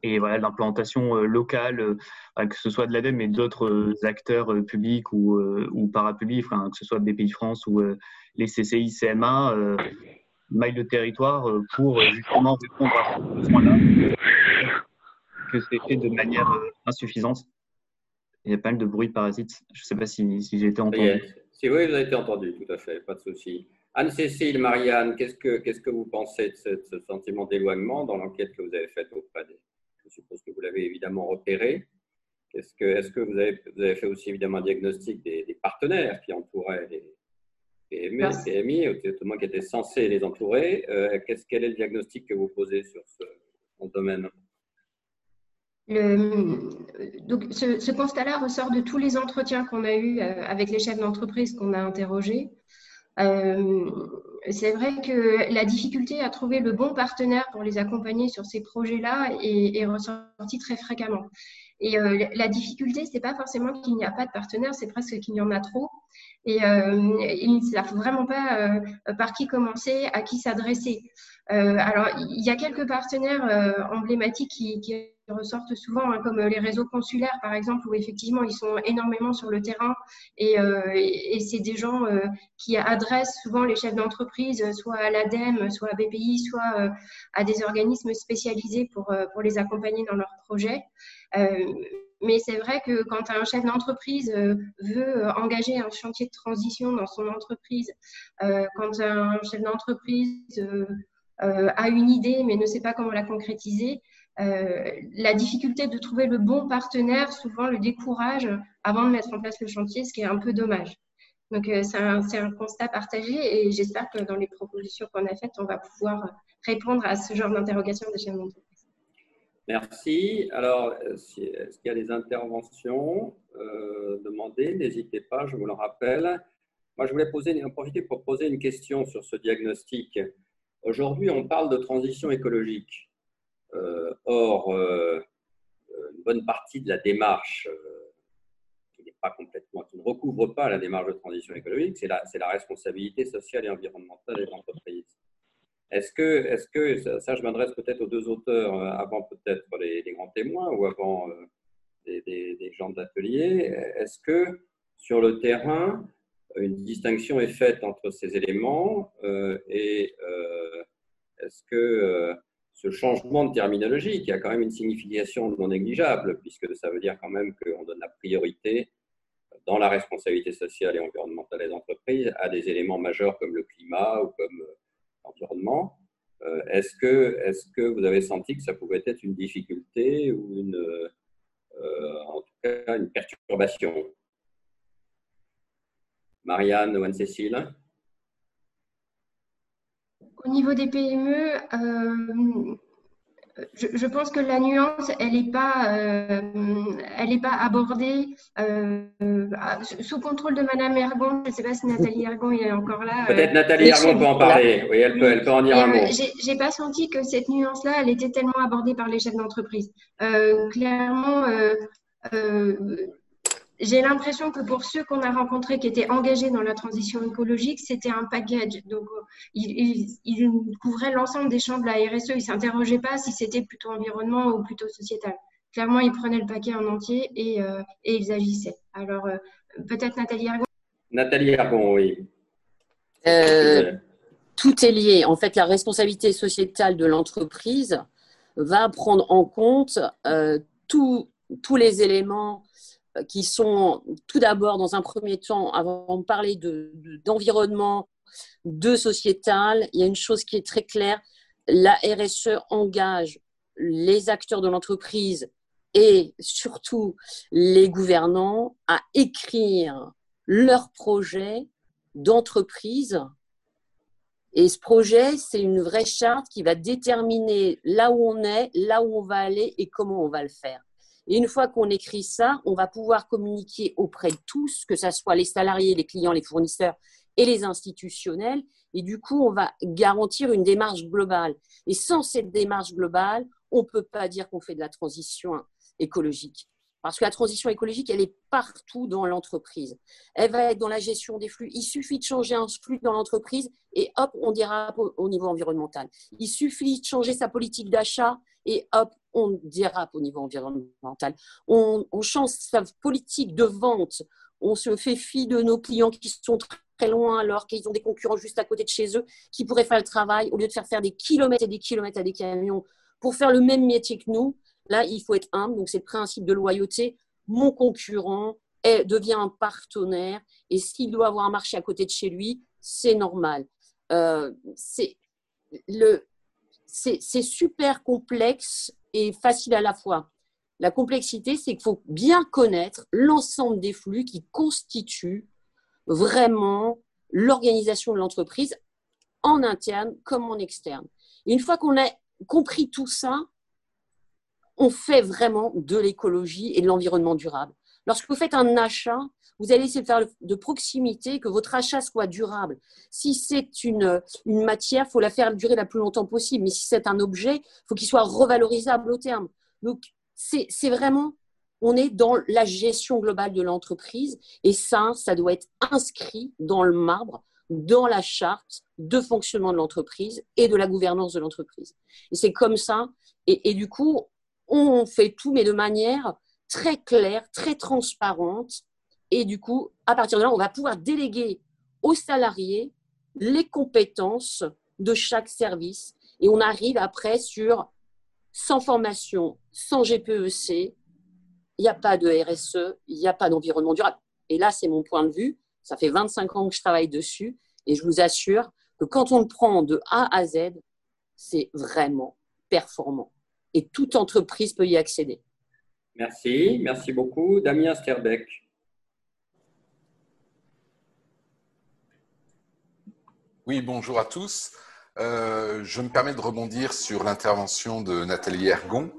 et voilà l'implantation locale, que ce soit de l'ADEME mais d'autres acteurs publics ou, ou parapublics, que ce soit BPI France ou les CCI, CMA, maille de territoire pour justement répondre à ce besoin-là, que c'est fait de manière insuffisante. Il y a pas mal de bruit de parasites. Je ne sais pas si, si j'ai été entendu. Si oui, vous avez été entendu, tout à fait, pas de souci. Anne-Cécile, Marianne, qu'est-ce que, qu'est-ce que vous pensez de ce, sentiment d'éloignement dans l'enquête que vous avez faite auprès des. Je suppose que vous l'avez évidemment repéré. Est-ce que, est-ce que vous, avez, vous avez fait aussi évidemment un diagnostic des, partenaires qui entouraient les PMI, PMI, au moins qui étaient censés les entourer euh, qu'est-ce, Quel est le diagnostic que vous posez sur ce, ce domaine? Donc, ce, constat-là ressort de tous les entretiens qu'on a eus euh, avec les chefs d'entreprise qu'on a interrogés. Euh, c'est vrai que la difficulté à trouver le bon partenaire pour les accompagner sur ces projets-là est, ressortie très fréquemment. Et euh, la difficulté, c'est pas forcément qu'il n'y a pas de partenaire, c'est presque qu'il y en a trop. Et ils ne savent vraiment pas par qui commencer, à qui s'adresser. alors, il y a quelques partenaires emblématiques qui, ressortent souvent, hein, comme euh, les réseaux consulaires, par exemple, où effectivement, ils sont énormément sur le terrain et, euh, c'est des gens euh, qui adressent souvent les chefs d'entreprise, soit à l'ADEME, soit à BPI, soit à des organismes spécialisés pour les accompagner dans leurs projets. Mais c'est vrai que quand un chef d'entreprise veut engager un chantier de transition dans son entreprise, quand un chef d'entreprise a une idée mais ne sait pas comment la concrétiser, euh, la difficulté de trouver le bon partenaire souvent le décourage avant de mettre en place le chantier, ce qui est un peu dommage. Donc, euh, c'est un, constat partagé et j'espère que dans les propositions qu'on a faites, on va pouvoir répondre à ce genre d'interrogation des chefs d'entreprise. Merci. Alors, euh, est-ce qu'il y a des interventions? Demandées N'hésitez pas, je vous le rappelle. Moi, je voulais poser, en profiter pour poser une question sur ce diagnostic. Aujourd'hui, on parle de transition écologique. Euh, or, euh, une bonne partie de la démarche euh, qui n'est pas complètement, qui ne recouvre pas la démarche de transition écologique, c'est la, la, responsabilité sociale et environnementale des entreprises. Est-ce que, est que, ça, je m'adresse peut-être aux deux auteurs, avant peut-être les, grands témoins ou avant des, gens d'atelier, est-ce que sur le terrain, une distinction est faite entre ces éléments et est-ce que ce changement de terminologie qui a quand même une signification non négligeable, puisque ça veut dire quand même qu'on donne la priorité dans la responsabilité sociale et environnementale des entreprises à des éléments majeurs comme le climat ou comme euh, l'environnement. Euh, est-ce que, est que vous avez senti que ça pouvait être une difficulté ou une, euh, en tout cas une perturbation? Marianne ou Anne-Cécile? Au niveau des PME, euh, je, pense que la nuance, elle n'est pas, euh, elle pas abordée euh, sous contrôle de Madame Ergon. Je ne sais pas si Nathalie Ergon est encore là. Peut-être Nathalie Ergon peut en parler. Oui, elle peut, elle peut en dire un mot. J'ai pas senti que cette nuance-là, elle était tellement abordée par les chefs d'entreprise. clairement j'ai l'impression que pour ceux qu'on a rencontrés qui étaient engagés dans la transition écologique, c'était un package. Donc, euh, ils, couvraient l'ensemble des champs de la RSE. Ils ne s'interrogeaient pas si c'était plutôt environnement ou plutôt sociétal. Clairement, ils prenaient le paquet en entier et, euh, ils agissaient. Alors, euh, peut-être Nathalie Argon Nathalie Argon, oui. tout est lié. En fait, la responsabilité sociétale de l'entreprise va prendre en compte tous les éléments qui sont tout d'abord, dans un premier temps, avant de parler d'environnement, de, sociétal, il y a une chose qui est très claire, la RSE engage les acteurs de l'entreprise et surtout les gouvernants à écrire leur projet d'entreprise. Et ce projet, c'est une vraie charte qui va déterminer là où on est, là où on va aller et comment on va le faire. Et une fois qu'on écrit ça, on va pouvoir communiquer auprès de tous, que ce soit les salariés, les clients, les fournisseurs et les institutionnels. Et du coup, on va garantir une démarche globale. Et sans cette démarche globale, on ne peut pas dire qu'on fait de la transition écologique. Parce que la transition écologique, elle est partout dans l'entreprise. Elle va être dans la gestion des flux. Il suffit de changer un flux dans l'entreprise et hop, on dira au niveau environnemental. Il suffit de changer sa politique d'achat et hop, on dérape au niveau environnemental. On, change sa politique de vente. On se fait fi de nos clients qui sont très loin alors qu'ils ont des concurrents juste à côté de chez eux qui pourraient faire le travail au lieu de faire faire des kilomètres et des kilomètres à des camions pour faire le même métier que nous. Là, il faut être humble. Donc, c'est le principe de loyauté. Mon concurrent devient un partenaire et s'il doit avoir un marché à côté de chez lui, c'est normal. Euh, c'est super complexe et facile à la fois. La complexité, c'est qu'il faut bien connaître l'ensemble des flux qui constituent vraiment l'organisation de l'entreprise en interne comme en externe. Une fois qu'on a compris tout ça, on fait vraiment de l'écologie et de l'environnement durable. Lorsque vous faites un achat, vous allez essayer de faire de proximité, que votre achat soit durable. Si c'est une, matière, il faut la faire durer la plus longtemps possible. Mais si c'est un objet, il faut qu'il soit revalorisable au terme. Donc, c'est vraiment, on est dans la gestion globale de l'entreprise. Et ça, ça doit être inscrit dans le marbre, dans la charte de fonctionnement de l'entreprise et de la gouvernance de l'entreprise. Et c'est comme ça. Et du coup, on fait tout, mais de manière très claire, très transparente. Et du coup, à partir de là, on va pouvoir déléguer aux salariés les compétences de chaque service. Et on arrive après sur sans formation, sans GPEC, il n'y a pas de RSE, il n'y a pas d'environnement durable. Et là, c'est mon point de vue. Ça fait 25 ans que je travaille dessus. Et je vous assure que quand on le prend de A à Z, c'est vraiment performant et toute entreprise peut y accéder. Merci, merci beaucoup. Damien Sterbeck. Oui, bonjour à tous. Euh, je me permets de rebondir sur l'intervention de Nathalie Ergon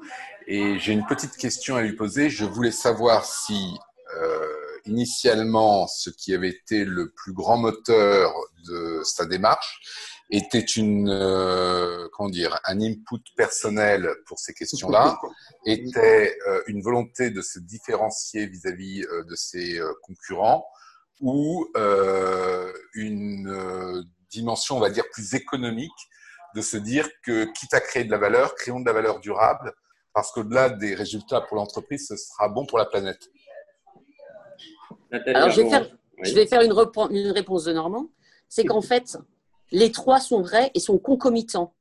et j'ai une petite question à lui poser. Je voulais savoir si euh, initialement ce qui avait été le plus grand moteur de sa démarche était une euh, comment dire un input personnel pour ces questions-là, était euh, une volonté de se différencier vis-à-vis euh, de ses concurrents ou une dimension on va dire plus économique de se dire que quitte à créer de la valeur, créons de la valeur durable parce qu'au-delà des résultats pour l'entreprise, ce sera bon pour la planète. Alors, je vais faire, je vais faire une, une réponse de Normand. C'est qu'en fait, les trois sont vrais et sont concomitants.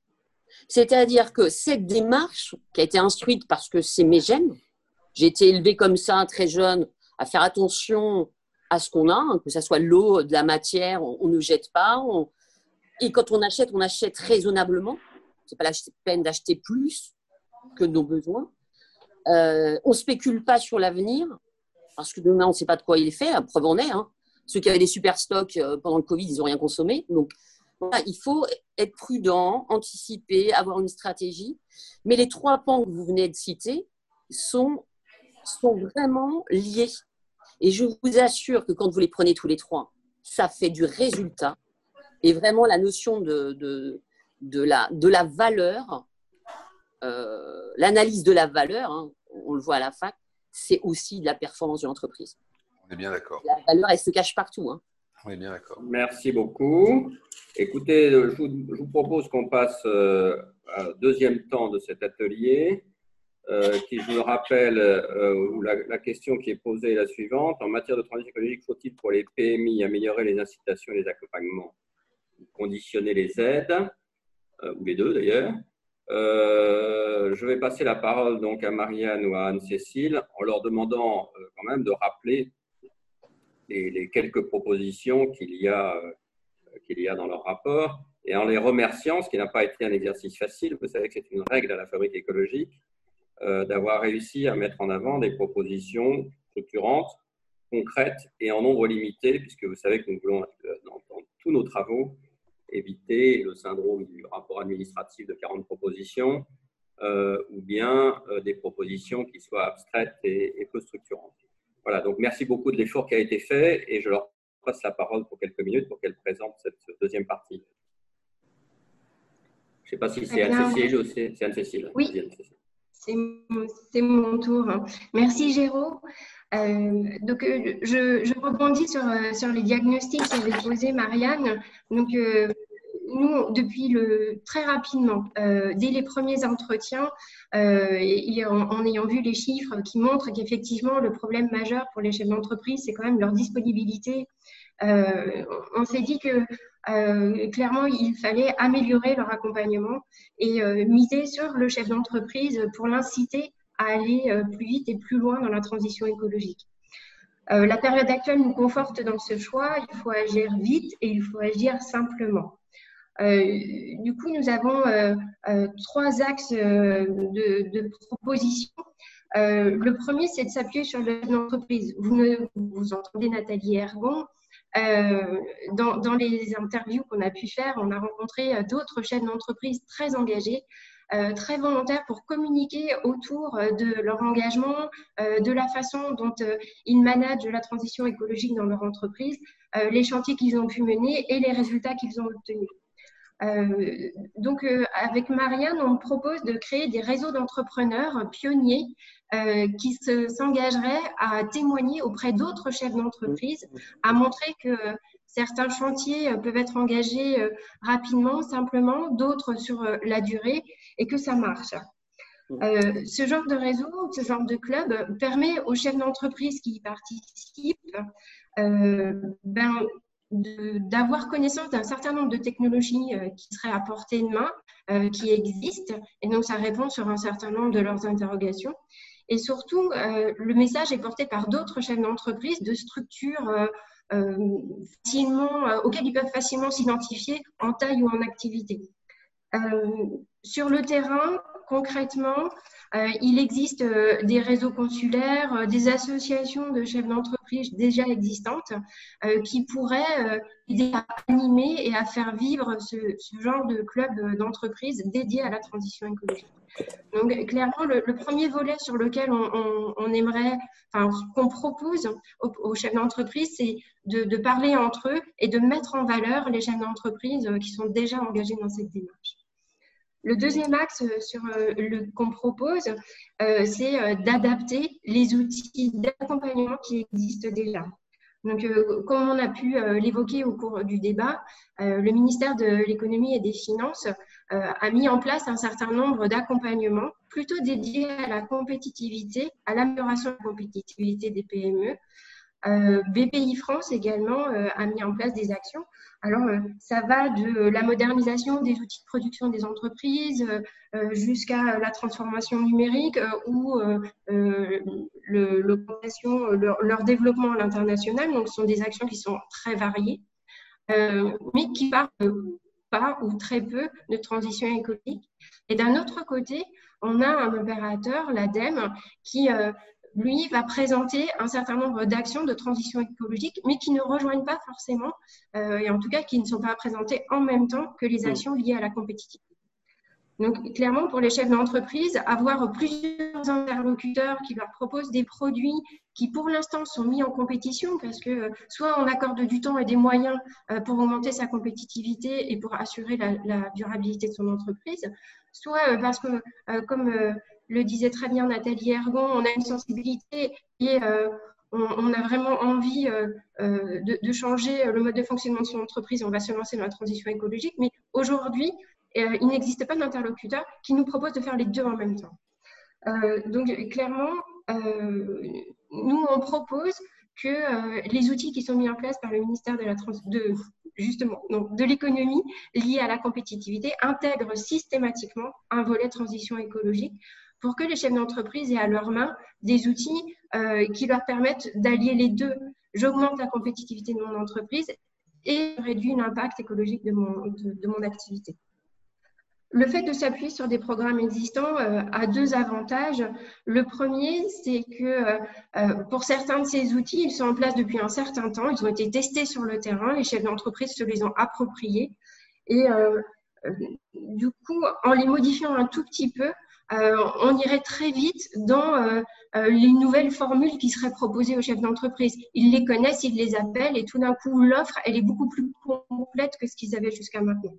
C'est-à-dire que cette démarche qui a été instruite parce que c'est mes gènes, j'ai été élevée comme ça, très jeune, à faire attention à ce qu'on a, hein, que ce soit l'eau, de la matière, on, ne jette pas. Et quand on achète, on achète raisonnablement. Ce n'est pas la peine d'acheter plus que nos besoins. Euh, on ne spécule pas sur l'avenir, parce que demain, on ne sait pas de quoi il est fait. Preuve en est. Hein. Ceux qui avaient des super stocks euh, pendant le Covid, ils n'ont rien consommé. Donc, il faut être prudent, anticiper, avoir une stratégie. Mais les trois pans que vous venez de citer sont, sont vraiment liés. Et je vous assure que quand vous les prenez tous les trois, ça fait du résultat. Et vraiment, la notion de, de, la, de la valeur, euh, l'analyse de la valeur, hein, on le voit à la fac, c'est aussi de la performance de l'entreprise. On est bien d'accord. La valeur, elle se cache partout. Hein. Merci beaucoup. Écoutez, je vous, propose qu'on passe euh, au deuxième temps de cet atelier, euh, qui, je le rappelle, euh, la, question qui est posée est la suivante. En matière de transition écologique, faut-il pour les PMI améliorer les incitations et les accompagnements, conditionner les aides, ou les deux d'ailleurs? Je vais passer la parole donc à Marianne ou à Anne-Cécile en leur demandant quand même de rappeler les, quelques propositions qu'il y, a, euh, qu'il y a dans leur rapport et en les remerciant, ce qui n'a pas été un exercice facile. Vous savez que c'est une règle à la fabrique écologique euh, d'avoir réussi à mettre en avant des propositions structurantes, concrètes et en nombre limité, puisque vous savez que nous voulons, euh, dans, tous nos travaux, éviter le syndrome du rapport administratif de 40 propositions, ou bien des propositions qui soient abstraites et peu structurantes. Voilà, donc merci beaucoup de l'effort qui a été fait et je leur passe la parole pour quelques minutes pour qu'elles présentent cette deuxième partie. Je ne sais pas si c'est Anne-Cécile ou c'est Anne-Cécile. Oui, C'est mon tour. Merci Géraud. Euh, donc, euh, je, rebondis sur, euh, sur les diagnostics qu'avait posé Marianne. Donc, nous, depuis le très rapidement, dès les premiers entretiens, et, en, ayant vu les chiffres qui montrent qu'effectivement le problème majeur pour les chefs d'entreprise, c'est quand même leur disponibilité. on s'est dit que clairement, il fallait améliorer leur accompagnement et miser sur le chef d'entreprise pour l'inciter à aller euh, plus vite et plus loin dans la transition écologique. Euh, la période actuelle nous conforte dans ce choix. Il faut agir vite et il faut agir simplement. Euh, du coup, nous avons trois axes de, proposition. le premier, c'est de s'appuyer sur l'entreprise. Vous, vous entendez Nathalie Ergon. Dans, les interviews qu'on a pu faire, on a rencontré d'autres chefs d'entreprise très engagés euh, très volontaires pour communiquer autour euh, de leur engagement, euh, de la façon dont ils managent la transition écologique dans leur entreprise, les chantiers qu'ils ont pu mener et les résultats qu'ils ont obtenus. Donc, avec Marianne, on propose de créer des réseaux d'entrepreneurs pionniers qui s'engageraient à témoigner auprès d'autres chefs d'entreprise, à montrer que certains chantiers peuvent être engagés rapidement, simplement, d'autres sur la durée, et que ça marche. Euh, ce genre de réseau, ce genre de club permet aux chefs d'entreprise qui y participent euh, ben, d'avoir connaissance d'un certain nombre de technologies euh, qui seraient à portée de main, qui existent, et donc ça répond sur un certain nombre de leurs interrogations. Et surtout, le message est porté par d'autres chefs d'entreprise, de structures auxquelles ils peuvent facilement s'identifier en taille ou en activité. Euh, sur le terrain, concrètement, euh, il existe euh, des réseaux consulaires, des associations de chefs d'entreprise déjà existantes qui pourraient aider à animer et à faire vivre ce, genre de club d'entreprise dédié à la transition écologique. Donc, clairement, le, premier volet sur lequel on, aimerait, enfin, qu'on propose aux, chefs d'entreprise, c'est de, de, parler entre eux et de mettre en valeur les chefs d'entreprise qui sont déjà engagés dans cette démarche. Le deuxième axe euh, euh, qu'on propose, euh, c'est d'adapter les outils d'accompagnement qui existent déjà. Donc, comme on a pu l'évoquer au cours du débat, le ministère de l'économie et des finances a mis en place un certain nombre d'accompagnements plutôt dédiés à la compétitivité, à l'amélioration de la compétitivité des PME. BPI France également a mis en place des actions alors, euh, ça va de la modernisation des outils de production des entreprises euh, jusqu'à la transformation numérique euh, ou leur, développement à l'international. Donc, ce sont des actions qui sont très variées, mais qui parlent pas ou très peu de transition écologique. Et d'un autre côté, on a un opérateur, l'ADEME, qui lui, va présenter un certain nombre d'actions de transition écologique, mais qui ne rejoignent pas forcément, euh, et en tout cas qui ne sont pas présentées en même temps que les actions liées à la compétitivité. Donc, clairement, pour les chefs d'entreprise, avoir plusieurs interlocuteurs qui leur proposent des produits qui, pour l'instant, sont mis en compétition parce que euh, soit on accorde du temps et des moyens euh, pour augmenter sa compétitivité et pour assurer la, la durabilité de son entreprise, soit parce que, comme le disait très bien Nathalie Ergon, on a une sensibilité et euh, on, a vraiment envie euh, euh, de, changer le mode de fonctionnement de son entreprise. On va se lancer dans la transition écologique. Mais aujourd'hui, il n'existe pas d'interlocuteur qui nous propose de faire les deux en même temps. donc, clairement, nous, on propose que les outils qui sont mis en place par le ministère de l'économie liée à la compétitivité intègrent systématiquement un volet transition écologique pour que les chefs d'entreprise aient à leur main des outils euh, qui leur permettent d'allier les deux. J'augmente la compétitivité de mon entreprise et réduis l'impact écologique de mon, activité. Le fait de s'appuyer sur des programmes existants euh, a deux avantages. Le premier, c'est que euh, pour certains de ces outils, ils sont en place depuis un certain temps, ils ont été testés sur le terrain, les chefs d'entreprise se les ont appropriés. Et du coup, en les modifiant un tout petit peu, on irait très vite dans euh, euh, les nouvelles formules qui seraient proposées aux chefs d'entreprise. Ils les connaissent, ils les appellent et tout d'un coup, l'offre, elle est beaucoup plus complète que ce qu'ils avaient jusqu'à maintenant.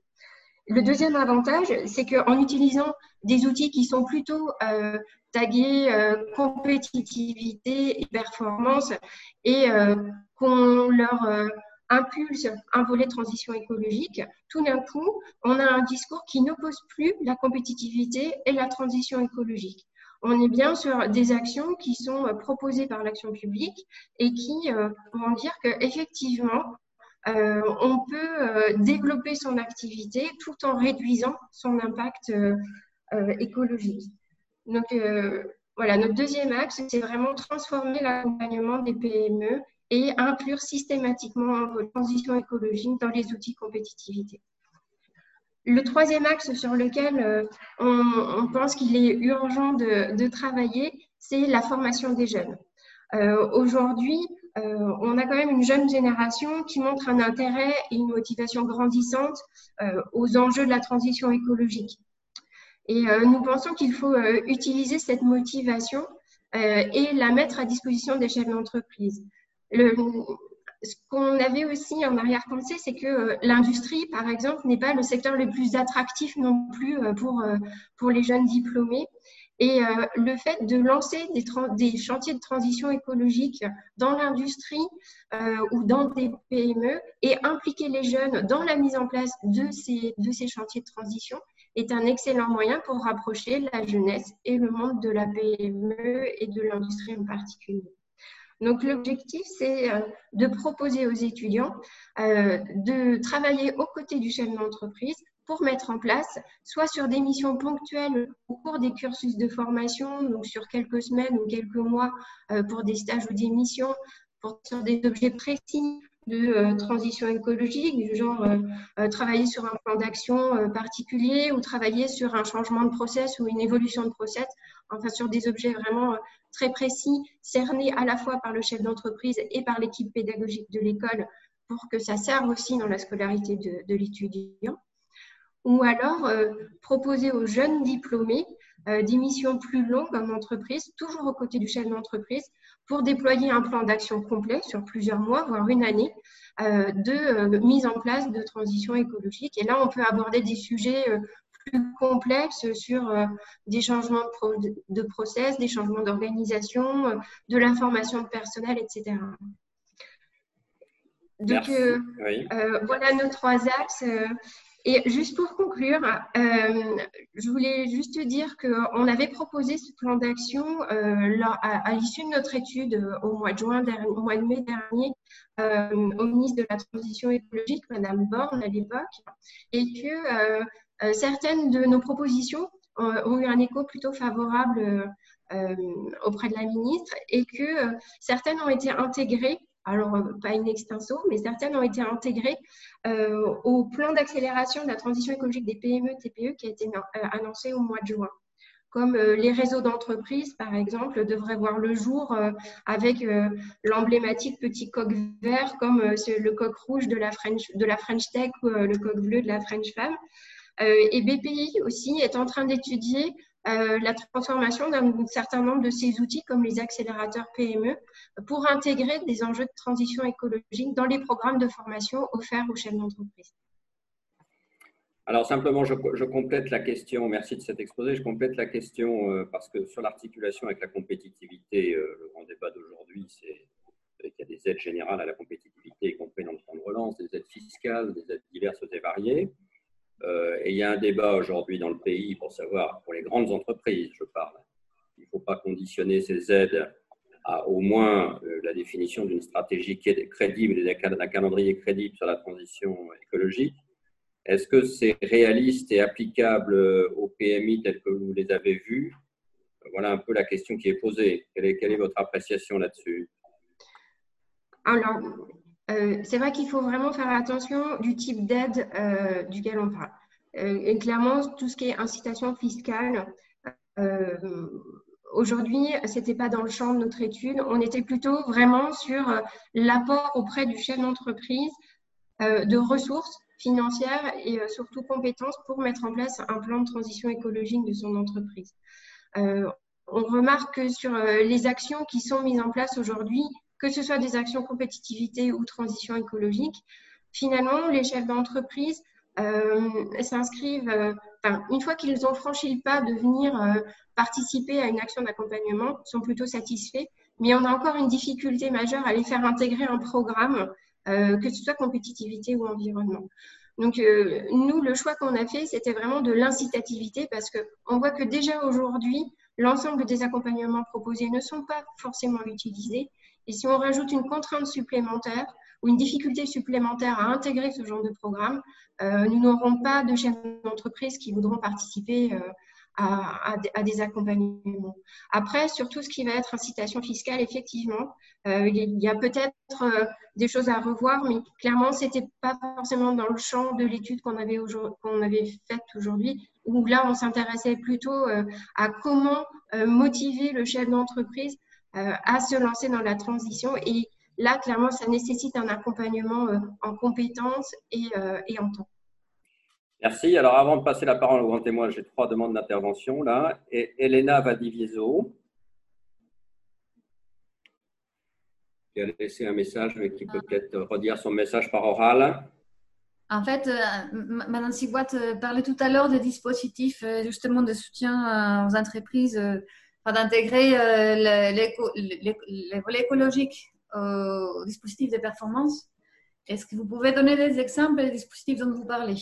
Le deuxième avantage, c'est qu'en utilisant des outils qui sont plutôt euh, tagués euh, compétitivité et performance et euh, qu'on leur euh, impulse un volet transition écologique, tout d'un coup, on a un discours qui n'oppose plus la compétitivité et la transition écologique. On est bien sur des actions qui sont proposées par l'action publique et qui vont dire qu'effectivement, euh, on peut euh, développer son activité tout en réduisant son impact euh, écologique. Donc, voilà, notre deuxième axe, c'est vraiment transformer l'accompagnement des PME et inclure systématiquement la transition écologique dans les outils compétitivité. Le troisième axe sur lequel on, pense qu'il est urgent de, travailler, c'est la formation des jeunes. Aujourd'hui, euh, on a quand même une jeune génération qui montre un intérêt et une motivation grandissante euh, aux enjeux de la transition écologique. Et euh, nous pensons qu'il faut utiliser cette motivation et la mettre à disposition des chefs d'entreprise. Ce qu'on avait aussi en arrière-pensée, c'est que l'industrie, par exemple, n'est pas le secteur le plus attractif non plus pour, pour les jeunes diplômés. Et euh, le fait de lancer des, chantiers de transition écologique dans l'industrie euh, ou dans des PME et impliquer les jeunes dans la mise en place de ces, de ces chantiers de transition est un excellent moyen pour rapprocher la jeunesse et le monde de la PME et de l'industrie en particulier. Donc l'objectif, c'est euh, de proposer aux étudiants de travailler aux côtés du chef d'entreprise pour mettre en place, soit sur des missions ponctuelles au cours des cursus de formation, donc sur quelques semaines ou quelques mois euh, pour des stages ou des missions, sur des objets précis de euh, transition écologique, du genre euh, travailler sur un plan d'action particulier ou travailler sur un changement de process ou une évolution de process, enfin sur des objets vraiment très précis, cernés à la fois par le chef d'entreprise et par l'équipe pédagogique de l'école pour que ça serve aussi dans la scolarité de l'étudiant. Ou alors euh, proposer aux jeunes diplômés euh, des missions plus longues en entreprise, toujours aux côtés du chef d'entreprise, pour déployer un plan d'action complet sur plusieurs mois, voire une année, euh, de mise en place de transition écologique. Et là, on peut aborder des sujets plus complexes sur des changements de, process, des changements d'organisation, de l'information de personnel, etc. Donc, voilà nos trois axes. Et juste pour conclure, euh, je voulais juste dire qu'on avait proposé ce plan d'action euh, à, l'issue de notre étude euh, au mois de juin, au mois de mai dernier, au ministre de la Transition écologique, Madame Borne à l'époque, et que certaines de nos propositions ont eu un écho plutôt favorable auprès de la ministre et que certaines ont été intégrées alors euh, pas in extenso, mais certaines ont été intégrées euh, au plan d'accélération de la transition écologique des PME-TPE qui a été euh, annoncé au mois de juin. Comme les réseaux d'entreprises, par exemple, devraient voir le jour avec l'emblématique petit coq vert comme le coq rouge de la, French, de la French Tech ou le coq bleu de la French Femme. et BPI aussi est en train d'étudier euh, la transformation d'un certain nombre de ces outils comme les accélérateurs PME pour intégrer des enjeux de transition écologique dans les programmes de formation offerts aux chefs d'entreprise. Alors simplement, je, complète la question, merci de cet exposé, je complète la question euh, parce que sur l'articulation avec la compétitivité, euh, le grand débat d'aujourd'hui, c'est qu'il y a des aides générales à la compétitivité, y compris dans le plan de relance, des aides fiscales, des aides diverses et variées. Euh, et il y a un débat aujourd'hui dans le pays pour savoir, pour les grandes entreprises, je parle, il ne faut pas conditionner ces aides à au moins euh, la définition d'une stratégie crédible et d'un calendrier crédible sur la transition écologique. Est-ce que c'est réaliste et applicable aux PMI tels que vous les avez vus? Voilà un peu la question qui est posée. Quelle est, quelle est votre appréciation là-dessus? Alors, euh, c'est vrai qu'il faut vraiment faire attention du type d'aide euh, duquel on parle. Euh, et clairement, tout ce qui est incitation fiscale, aujourd'hui, ce n'était pas dans le champ de notre étude. On était plutôt vraiment sur l'apport auprès du chef d'entreprise de ressources financières et surtout compétences pour mettre en place un plan de transition écologique de son entreprise. on remarque que sur les actions qui sont mises en place aujourd'hui, que ce soit des actions compétitivité ou transition écologique, finalement, les chefs d'entreprise s'inscrivent, une fois qu'ils ont franchi le pas de venir participer à une action d'accompagnement, sont plutôt satisfaits. Mais on a encore une difficulté majeure à les faire intégrer un programme, que ce soit compétitivité ou environnement. Donc, nous, le choix qu'on a fait, c'était vraiment de l'incitativité parce qu'on voit que déjà aujourd'hui, l'ensemble des accompagnements proposés ne sont pas forcément utilisés. Et si on rajoute une contrainte supplémentaire ou une difficulté supplémentaire à intégrer ce genre de programme, euh, nous n'aurons pas de chefs d'entreprise qui voudront participer euh, à, des accompagnements. Après, sur tout ce qui va être incitation fiscale, effectivement, euh, il y a peut-être des choses à revoir, mais clairement, ce n'était pas forcément dans le champ de l'étude qu'on avait, qu'on avait faite aujourd'hui, où là, on s'intéressait plutôt à comment motiver le chef d'entreprise à se lancer dans la transition. Et là, clairement, ça nécessite un accompagnement en compétences et, et en temps. Merci. Alors, avant de passer la parole au grand témoin, j'ai trois demandes d'intervention là. Et Elena Vadivieso, qui a laissé un message, mais qui peut peut-être redire son message par oral. En fait, euh, Madame Sigouat euh, parlait tout à l'heure des dispositifs euh, justement de soutien aux entreprises, d'intégrer les, volets écologiques aux dispositifs de performance. Est-ce que vous pouvez donner des exemples des dispositifs dont vous parlez?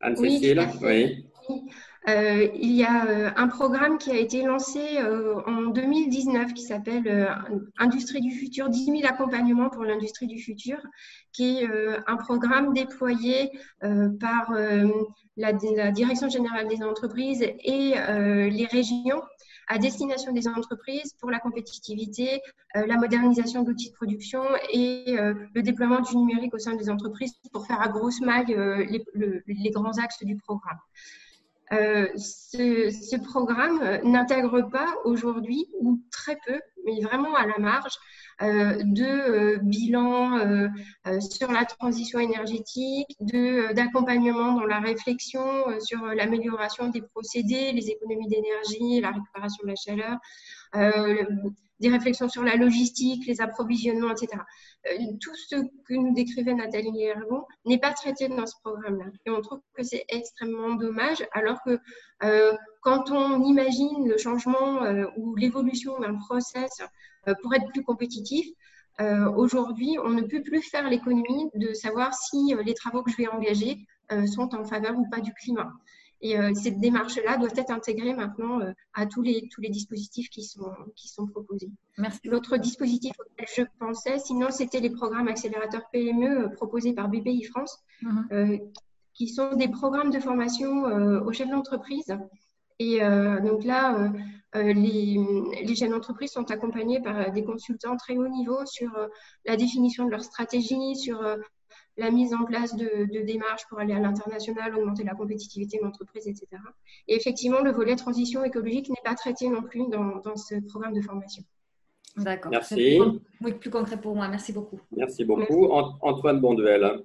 Anne-Cécile, oui. Euh, il y a euh, un programme qui a été lancé euh, en 2019 qui s'appelle Industrie du futur, 10 000 accompagnements pour l'industrie du futur, qui est un programme déployé par la, Direction générale des entreprises et les régions à destination des entreprises pour la compétitivité, euh, la modernisation d'outils de production et euh, le déploiement du numérique au sein des entreprises pour faire à grosse maille euh, les, grands axes du programme. ce, programme n'intègre pas aujourd'hui, ou très peu, mais vraiment à la marge, euh, de euh, bilan euh, sur la transition énergétique, d'accompagnement dans la réflexion sur l'amélioration des procédés, les économies d'énergie, la récupération de la chaleur, des réflexions sur la logistique, les approvisionnements, etc. tout ce que nous décrivait Nathalie Hergon n'est pas traité dans ce programme-là. Et on trouve que c'est extrêmement dommage, alors que quand on imagine le changement ou l'évolution d'un process euh, pour être plus compétitif. Euh, aujourd'hui, on ne peut plus faire l'économie de savoir si euh, les travaux que je vais engager sont en faveur ou pas du climat. Et cette démarche-là doit être intégrée maintenant à tous les, tous les dispositifs qui sont, qui sont proposés. L'autre dispositif auquel je pensais, sinon, c'était les programmes accélérateurs PME proposés par BPI France, mhm. qui sont des programmes de formation aux chefs d'entreprise. Et donc là, euh, les, les jeunes entreprises sont accompagnées par euh, des consultants très haut niveau sur euh, la définition de leur stratégie, sur la mise en place de, démarches pour aller à l'international, augmenter la compétitivité de l'entreprise, etc. Et effectivement, le volet transition écologique n'est pas traité non plus dans, ce programme de formation. D'accord. Merci. Oui, plus concret pour moi. Merci beaucoup. Merci beaucoup. Antoine Bonduel.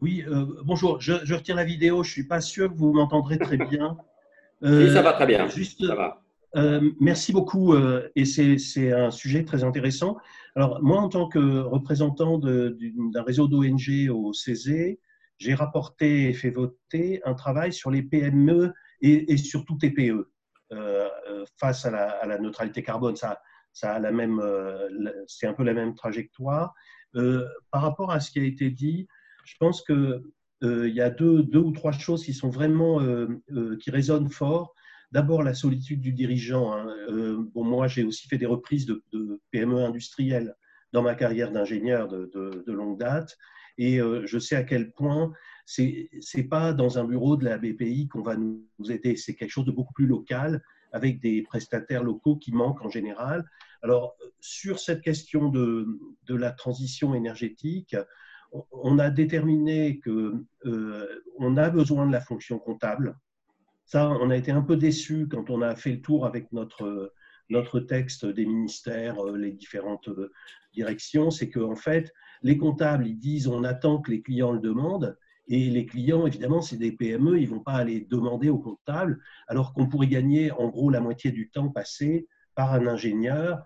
Oui, bonjour. Je, je, retire la vidéo. Je ne suis pas sûr que vous m'entendrez très bien. Euh, ça va très bien. Juste, ça va. Euh, merci beaucoup euh, et c'est un sujet très intéressant. Alors moi, en tant que représentant d'un réseau d'ONG au CESE, j'ai rapporté et fait voter un travail sur les PME et, et surtout TPE face à la, neutralité carbone. Ça, a la même, c'est un peu la même trajectoire. par rapport à ce qui a été dit, je pense que euh, il y a deux, deux, ou trois choses qui sont vraiment euh, euh, qui résonnent fort. D'abord, la solitude du dirigeant. Hein. bon, moi, j'ai aussi fait des reprises de, PME industrielles dans ma carrière d'ingénieur de, longue date. Et je sais à quel point c'est n'est pas dans un bureau de la BPI qu'on va nous aider. C'est quelque chose de beaucoup plus local, avec des prestataires locaux qui manquent en général. Alors, sur cette question de, de la transition énergétique, on a déterminé qu'on euh, a besoin de la fonction comptable. Ça, on a été un peu déçu quand on a fait le tour avec notre, texte des ministères, euh, les différentes euh, directions. C'est qu'en en fait, les comptables, ils disent on attend que les clients le demandent. Et les clients, évidemment, c'est des PME, ils ne vont pas aller demander aux comptables, alors qu'on pourrait gagner en gros la moitié du temps passé par un ingénieur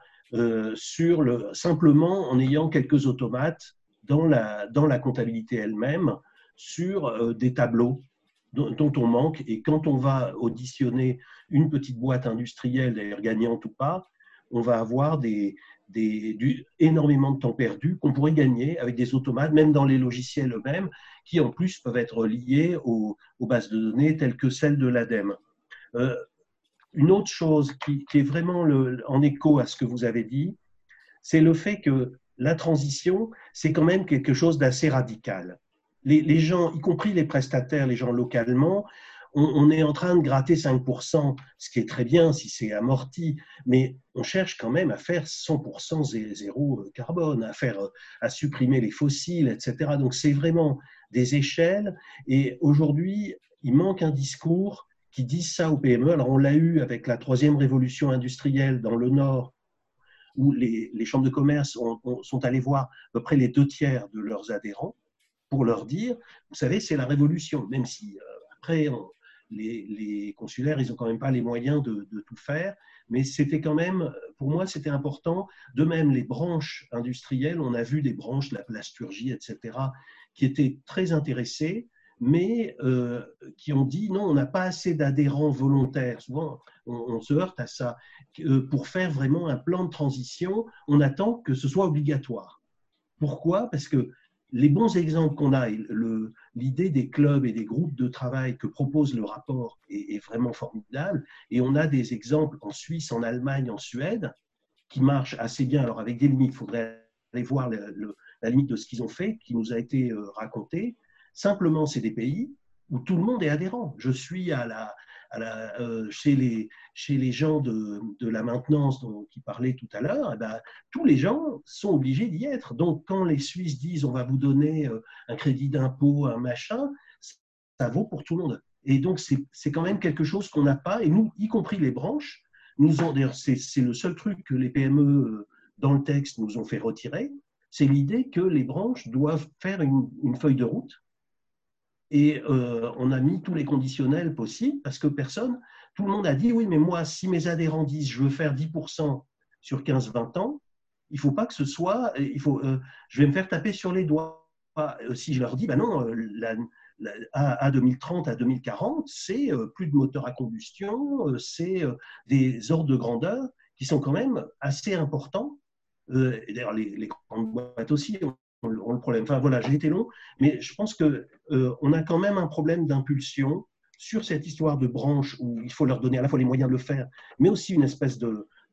sur le, simplement en ayant quelques automates dans la, dans la comptabilité elle-même sur des tableaux dont, on manque. Et quand on va auditionner une petite boîte industrielle, d'ailleurs gagnante ou pas, on va avoir énormément de temps perdu qu'on pourrait gagner avec des automates, même dans les logiciels eux-mêmes, qui en plus peuvent être liés aux, bases de données telles que celles de l'ADEME. Euh, une autre chose qui, est vraiment en écho à ce que vous avez dit, c'est le fait que la transition, c'est quand même quelque chose d'assez radical. Les, gens, y compris les prestataires, les gens localement, on, est en train de gratter 5%, ce qui est très bien si c'est amorti, mais on cherche quand même à faire 100% zéro carbone, à, faire, à supprimer les fossiles, etc. Donc c'est vraiment des échelles. Et aujourd'hui, il manque un discours qui dise ça aux PME. Alors on l'a eu avec la troisième révolution industrielle dans le Nord, où les, chambres de commerce sont allées voir à peu près les deux tiers de leurs adhérents pour leur dire, vous savez, c'est la révolution, même si euh, après, les, consulaires, ils n'ont quand même pas les moyens de, tout faire, mais c'était quand même, pour moi, c'était important. De même, les branches industrielles, on a vu des branches, la plasturgie, etc., qui étaient très intéressées, mais euh, qui ont dit non, on n'a pas assez d'adhérents volontaires. Souvent, on, se heurte à ça. Euh, pour faire vraiment un plan de transition, on attend que ce soit obligatoire. Pourquoi? Parce que les bons exemples qu'on a, l'idée des clubs et des groupes de travail que propose le rapport est, vraiment formidable. Et on a des exemples en Suisse, en Allemagne, en Suède, qui marchent assez bien. Alors avec des limites, il faudrait aller voir la limite de ce qu'ils ont fait, qui nous a été euh, raconté. Simplement, c'est des pays où tout le monde est adhérent. Je suis à la, euh, chez, les, chez les gens de, de la maintenance dont qui parlait tout à l'heure, eh ben, tous les gens sont obligés d'y être. Donc, quand les Suisses disent on va vous donner euh, un crédit d'impôt, un machin, ça vaut pour tout le monde. Et donc, c'est quand même quelque chose qu'on n'a pas, et nous, y compris les branches, nous c'est le seul truc que les PME euh, dans le texte nous ont fait retirer, c'est l'idée que les branches doivent faire une, une feuille de route et euh, on a mis tous les conditionnels possibles parce que personne, tout le monde a dit oui, mais moi, si mes adhérents disent je veux faire 10% sur 15-20 ans, il ne faut pas que ce soit, il faut, euh, je vais me faire taper sur les doigts. Euh, si je leur dis, ben non, à, 2030, à 2040, c'est plus de moteurs à combustion, c'est des ordres de grandeur qui sont quand même assez importants. D'ailleurs, les, les, grandes boîtes aussi le problème. Enfin voilà, j'ai été long, mais je pense que euh, on a quand même un problème d'impulsion sur cette histoire de branche où il faut leur donner à la fois les moyens de le faire, mais aussi une espèce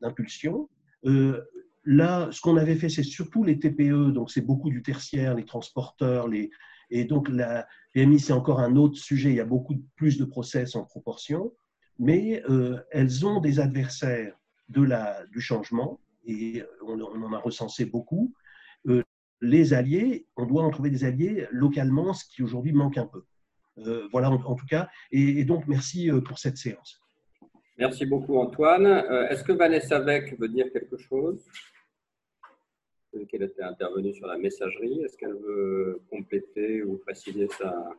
d'impulsion. Euh, là, ce qu'on avait fait, c'est surtout les TPE, donc c'est beaucoup du tertiaire, les transporteurs, les, et donc la PMI, c'est encore un autre sujet, il y a beaucoup plus de process en proportion, mais euh, elles ont des adversaires de la, du changement, et on, on en a recensé beaucoup les alliés, on doit en trouver des alliés localement, ce qui aujourd'hui manque un peu. Euh, voilà en, tout cas. Et, donc, merci euh, pour cette séance. Merci beaucoup, Antoine. Euh, est-ce que Vanessa Beck veut dire quelque chose? Qu'elle était intervenue sur la messagerie. Est-ce qu'elle veut compléter ou préciser sa,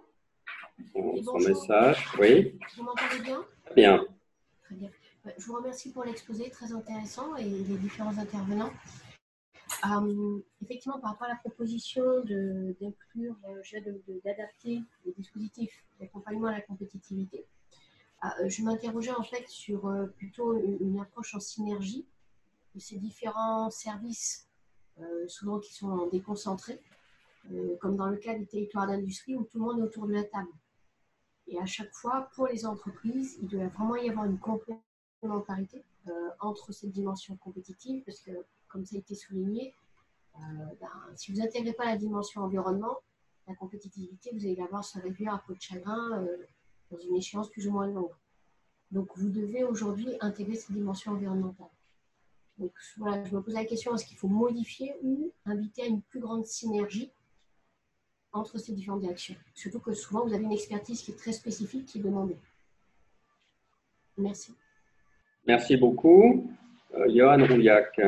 son, message? Oui. Vous m'entendez bien? Bien. Très bien. Je vous remercie pour l'exposé, très intéressant, et les différents intervenants. Euh, effectivement, par rapport à la proposition d'inclure, euh, d'adapter les dispositifs d'accompagnement à la compétitivité, euh, je m'interrogeais en fait sur plutôt une, approche en synergie de ces différents services, souvent qui sont déconcentrés, comme dans le cas des territoires d'industrie où tout le monde est autour de la table. Et à chaque fois, pour les entreprises, il doit vraiment y avoir une complémentarité entre cette dimension compétitive, parce que comme ça a été souligné, euh, ben, si vous n'intégrez pas la dimension environnement, la compétitivité, vous allez l'avoir se réduire à peau de chagrin euh, dans une échéance plus ou moins longue. Donc, vous devez aujourd'hui intégrer cette dimension environnementale. Donc, voilà, je me pose la question est-ce qu'il faut modifier ou inviter à une plus grande synergie entre ces différentes directions? Surtout que souvent, vous avez une expertise qui est très spécifique qui est demandée. Merci. Merci beaucoup. Euh, Johan Rouliac.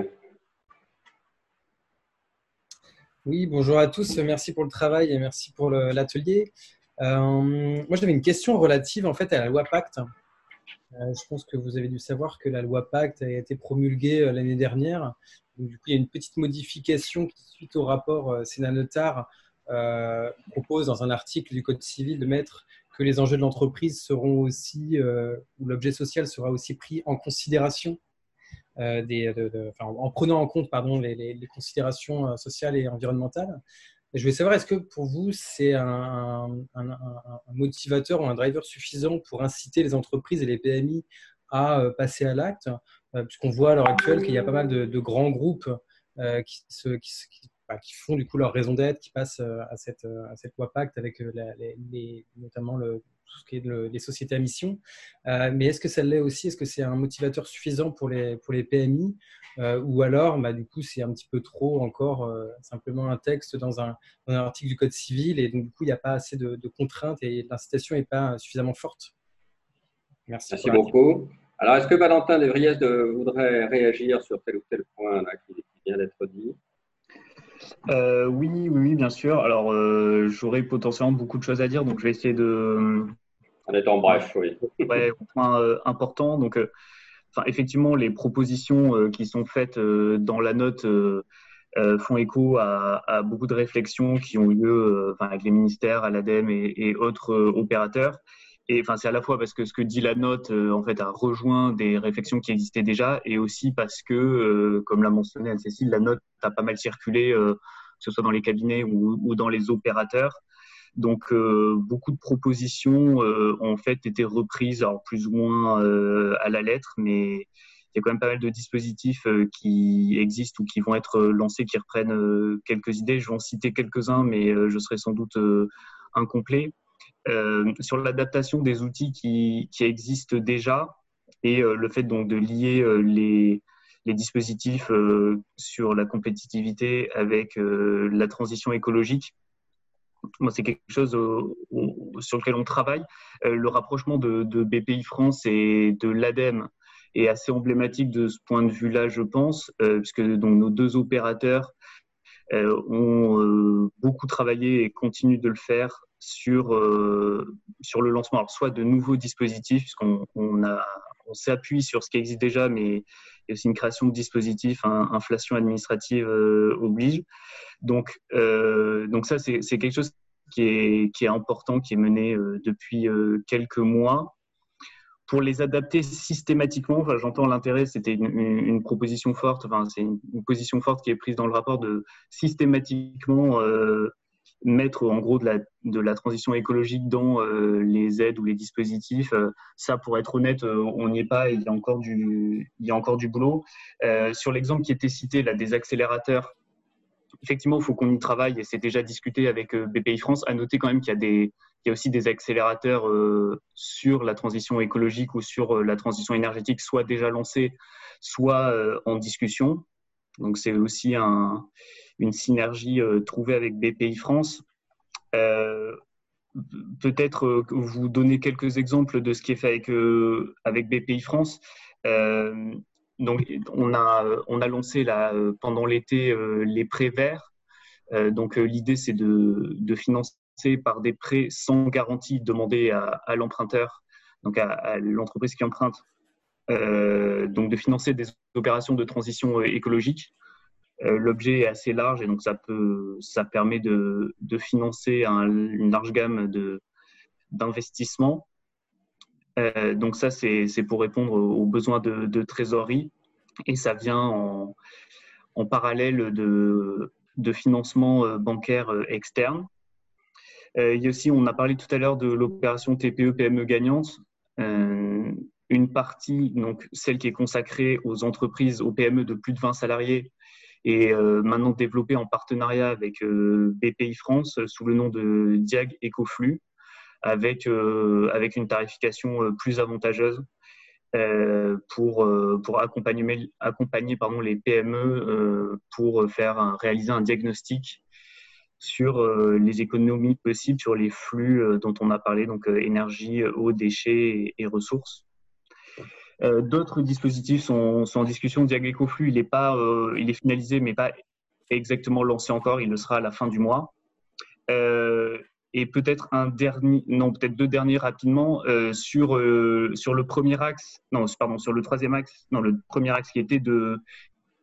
Oui, bonjour à tous. Merci pour le travail et merci pour l'atelier. Euh, moi, j'avais une question relative en fait à la loi Pacte. Euh, je pense que vous avez dû savoir que la loi Pacte a été promulguée euh, l'année dernière. du coup, il y a une petite modification qui, suite au rapport Sénat-Notard, propose dans un article du Code civil de mettre que les enjeux de l'entreprise seront aussi, ou l'objet social sera aussi pris en considération des, en prenant en compte pardon, les, considérations sociales et environnementales. Je voulais savoir, est-ce que pour vous, c'est un, motivateur ou un driver suffisant pour inciter les entreprises et les PMI à euh, passer à l'acte euh, Puisqu'on voit à l'heure actuelle qu'il y a pas mal de, grands groupes euh, qui, bah, qui, font du coup leur raison d'être, qui passent à cette, à cette loi Pacte avec notamment le, tout ce qui est les sociétés à mission. mais est-ce que ça l'est aussi? Est-ce que c'est un motivateur suffisant pour les, PMI euh, ou alors, bah, du coup, c'est un petit peu trop encore euh, simplement un texte dans un, article du Code civil et donc, du coup, il n'y a pas assez de, contraintes et l'incitation n'est pas suffisamment forte. Merci, Merci beaucoup. Alors, est-ce que Valentin Devriès voudrait réagir sur tel ou tel point qui, vient d'être dit? Euh, oui, oui, bien sûr. Alors, j'aurais potentiellement beaucoup de choses à dire, donc je vais essayer de. En étant bref, oui. ouais, point important. Donc, effectivement, les propositions euh, qui sont faites euh, dans la note euh, font écho à, beaucoup de réflexions qui ont eu lieu avec les ministères, à l'ADEME et, autres opérateurs. Et enfin, c'est à la fois parce que ce que dit la note, en fait, a rejoint des réflexions qui existaient déjà, et aussi parce que, comme l'a mentionné Anne-Cécile, la note a pas mal circulé, que ce soit dans les cabinets ou dans les opérateurs. Donc, euh, beaucoup de propositions euh, ont en fait été reprises, alors plus ou moins euh, à la lettre, mais il y a quand même pas mal de dispositifs qui existent ou qui vont être lancés, qui reprennent quelques idées. Je vais en citer quelques-uns, mais je serai sans doute incomplet. Sur l'adaptation des outils qui, existent déjà et le fait donc de lier les, les dispositifs sur la compétitivité avec la transition écologique c'est quelque chose sur lequel on travaille. Euh, le rapprochement de, BPI France et de l'ADEME est assez emblématique de ce point de vue-là, je pense, euh, puisque donc, nos deux opérateurs euh, ont beaucoup travaillé et continuent de le faire sur, sur le lancement, alors soit de nouveaux dispositifs, puisqu'on on s'appuie sur ce qui existe déjà, mais il y a aussi une création de dispositifs, inflation administrative oblige. Donc, donc ça, c'est quelque chose qui est, qui est important, qui est mené euh, depuis euh, quelques mois. Pour les adapter systématiquement, enfin, j'entends l'intérêt, c'était une, proposition forte, enfin, c'est une, position forte qui est prise dans le rapport de systématiquement euh, mettre en gros de la, de la transition écologique dans les aides ou les dispositifs. ça, pour être honnête, on n'y est pas et il y a encore du, il y a encore du boulot. sur l'exemple qui était cité, là, des accélérateurs, effectivement, il faut qu'on y travaille et c'est déjà discuté avec euh, BPI France. À noter quand même qu'il y y a aussi des accélérateurs euh, sur la transition écologique ou sur euh, la transition énergétique, soit déjà lancés, soit en discussion. Donc c'est aussi un, une synergie trouvée avec BPI France. Peut-être vous donner quelques exemples de ce qui est fait avec, BPI France donc, on a, on a lancé là, pendant l'été euh, les prêts verts. Euh, donc, euh, l'idée, c'est de, de, financer par des prêts sans garantie demandés à, à l'emprunteur, donc à, l'entreprise qui emprunte, donc de financer des opérations de transition écologique. L'objet est assez large et donc ça, permet de, financer une large gamme d'investissements. Euh, donc ça, c'est pour répondre aux besoins de, trésorerie et ça vient en, parallèle de, de, financement euh, bancaire euh, externe. il y a aussi, on a parlé tout à l'heure de l'opération TPE-PME e gagnante. une partie, donc celle qui est consacrée aux entreprises, aux PME de plus de 20 salariés, est maintenant développée en partenariat avec BPI France sous le nom de Diag Ecoflux avec, euh, avec une tarification euh, plus avantageuse euh, pour, pour accompagner, accompagner pardon, les PME pour faire réaliser un diagnostic sur les économies possibles sur les flux dont on a parlé, donc énergie, eau, déchets et, ressources. D'autres dispositifs sont, sont, en discussion. Diag Flux, il est, pas, il est finalisé, mais pas exactement lancé encore. Il le sera à la fin du mois. Et peut-être un dernier, non, peut-être deux derniers rapidement euh, sur, euh, sur le premier axe, non, pardon, sur le troisième axe, non, le premier axe qui était de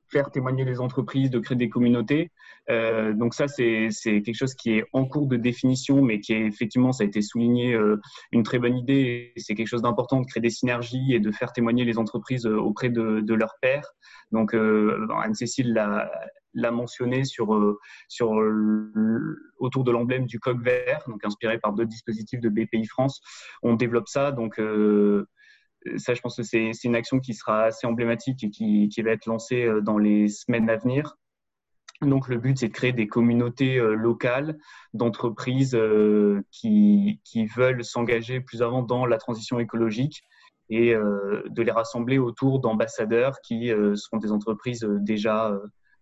faire témoigner les entreprises, de créer des communautés. Euh, donc ça, c'est quelque chose qui est en cours de définition, mais qui est effectivement, ça a été souligné, euh, une très bonne idée. C'est quelque chose d'important de créer des synergies et de faire témoigner les entreprises euh, auprès de, de leurs pairs. Donc Anne-Cécile l'a mentionné sur, sur autour de l'emblème du coq vert, donc inspiré par deux dispositifs de BPI France. On développe ça, donc ça, je pense que c'est une action qui sera assez emblématique et qui, qui, va être lancée dans les semaines à venir. Donc le but, c'est de créer des communautés euh, locales d'entreprises euh, qui, qui, veulent s'engager plus avant dans la transition écologique et euh, de les rassembler autour d'ambassadeurs qui seront des entreprises déjà,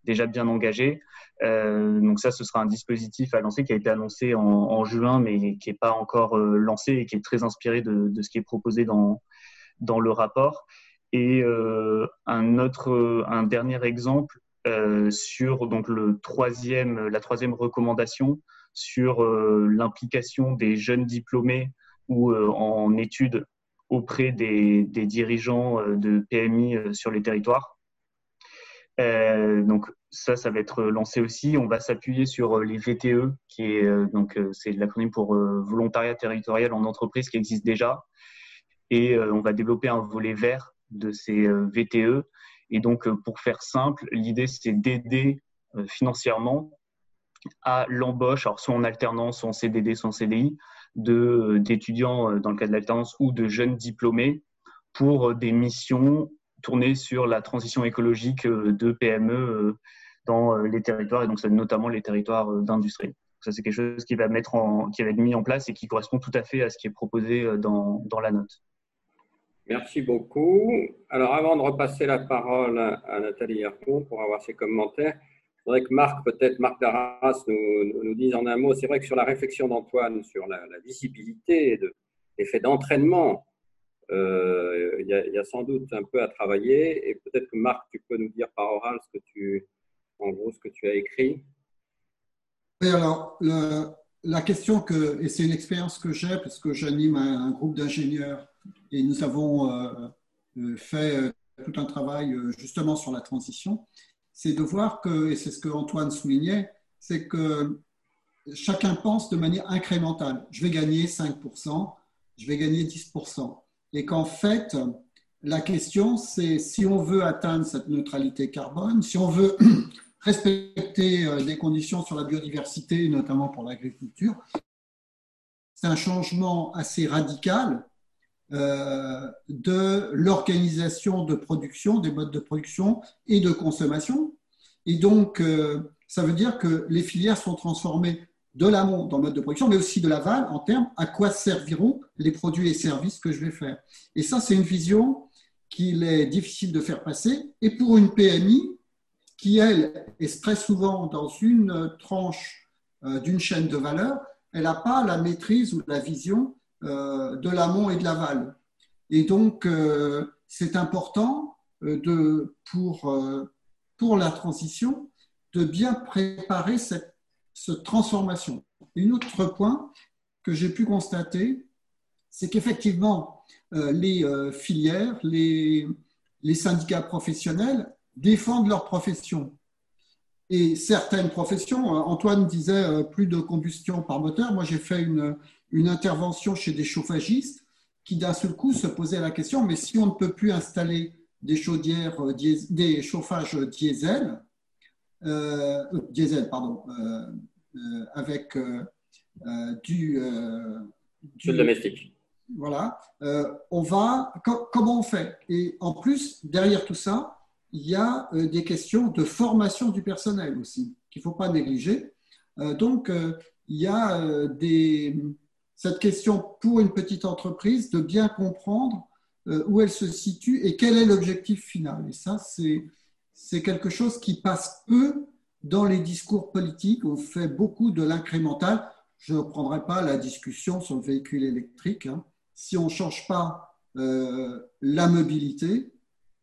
déjà bien engagées. donc ça, ce sera un dispositif à lancer qui a été annoncé en, juin, mais qui n'est pas encore lancé et qui est très inspiré de, de, ce qui est proposé dans, dans le rapport. Et un autre, un dernier exemple, sur donc le troisième, la troisième recommandation sur euh, l'implication des jeunes diplômés ou euh, en études auprès des, des dirigeants de PMI sur les territoires. donc ça, ça va être lancé aussi. On va s'appuyer sur les VTE, qui est donc c'est l'acronyme pour volontariat territorial en entreprise qui existe déjà, et on va développer un volet vert de ces VTE et donc, euh, pour faire simple, l'idée, c'est d'aider euh, financièrement à l'embauche, alors soit en alternance, soit en CDD, soit en CDI, euh, d'étudiants dans le cas de l'alternance ou de jeunes diplômés pour des missions tournées sur la transition écologique de PME dans les territoires, et donc notamment les territoires d'industrie. Ça, c'est quelque chose qui va, mettre en, qui va être mis en place et qui correspond tout à fait à ce qui est proposé dans, dans la note. Merci beaucoup. Alors, avant de repasser la parole à Nathalie Hercon pour avoir ses commentaires, je voudrais que Marc, peut-être Marc Darras, nous, nous, dise en un mot. C'est vrai que sur la réflexion d'Antoine sur la, visibilité et l'effet d'entraînement, euh, il, y a sans doute un peu à travailler. Et peut-être que Marc, tu peux nous dire par oral ce que tu, en gros, ce que tu as écrit. Alors, la question que, et c'est une expérience que j'ai parce que j'anime un groupe d'ingénieurs et nous avons euh, euh, fait euh, tout un travail justement sur la transition, c'est de voir que, et c'est ce que Antoine soulignait, c'est que chacun pense de manière incrémentale. Je vais gagner 5%, je vais gagner 10%. Et qu'en fait, la question, c'est si on veut atteindre cette neutralité carbone, si on veut respecter des conditions sur la biodiversité, notamment pour l'agriculture, c'est un changement assez radical de l'organisation de production, des modes de production et de consommation. Et donc, euh, ça veut dire que les filières sont transformées de l'amont dans le mode de production, mais aussi de l'aval en termes à quoi serviront les produits et services que je vais faire. Et ça, c'est une vision qu'il est difficile de faire passer. Et pour une PMI, qui, elle, est très souvent dans une tranche euh, d'une chaîne de valeur, elle n'a pas la maîtrise ou la vision euh, de l'amont et de l'aval. Et donc, euh, c'est important euh, de, pour, pour la transition de bien préparer cette, cette transformation. Un autre point que j'ai pu constater, c'est qu'effectivement, les filières, les, les syndicats professionnels défendent leur profession. Et certaines professions, Antoine disait plus de combustion par moteur. Moi, j'ai fait une, une intervention chez des chauffagistes qui d'un seul coup se posaient la question, mais si on ne peut plus installer des chaudières, euh, des chauffages diesel, euh, euh, diesel, pardon, avec du, du domestique. Voilà, on va, comment on fait? Et en plus, derrière tout ça, il y a des questions de formation du personnel aussi, qu'il ne faut pas négliger. donc, il y a des, cette question pour une petite entreprise de bien comprendre euh, où elle se situe et quel est l'objectif final. Et ça, c'est quelque chose qui passe peu dans les discours politiques. On fait beaucoup de l'incrémental. Je ne prendrai pas la discussion sur le véhicule électrique. Hein. Si on ne change pas euh, la mobilité,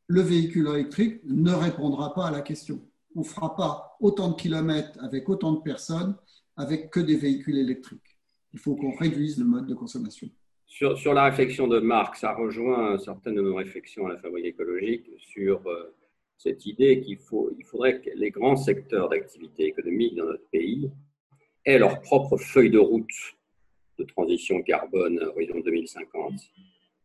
le véhicule électrique ne répondra pas à la question. On ne fera pas autant de kilomètres avec autant de personnes avec que des véhicules électriques il faut qu'on réduise le mode de consommation. Sur, la réflexion de Marc, ça rejoint certaines de nos réflexions à la fabrique écologique sur euh, cette idée qu'il il faudrait que les grands secteurs d'activité économique dans notre pays aient leur propre feuille de route de transition carbone à horizon 2050.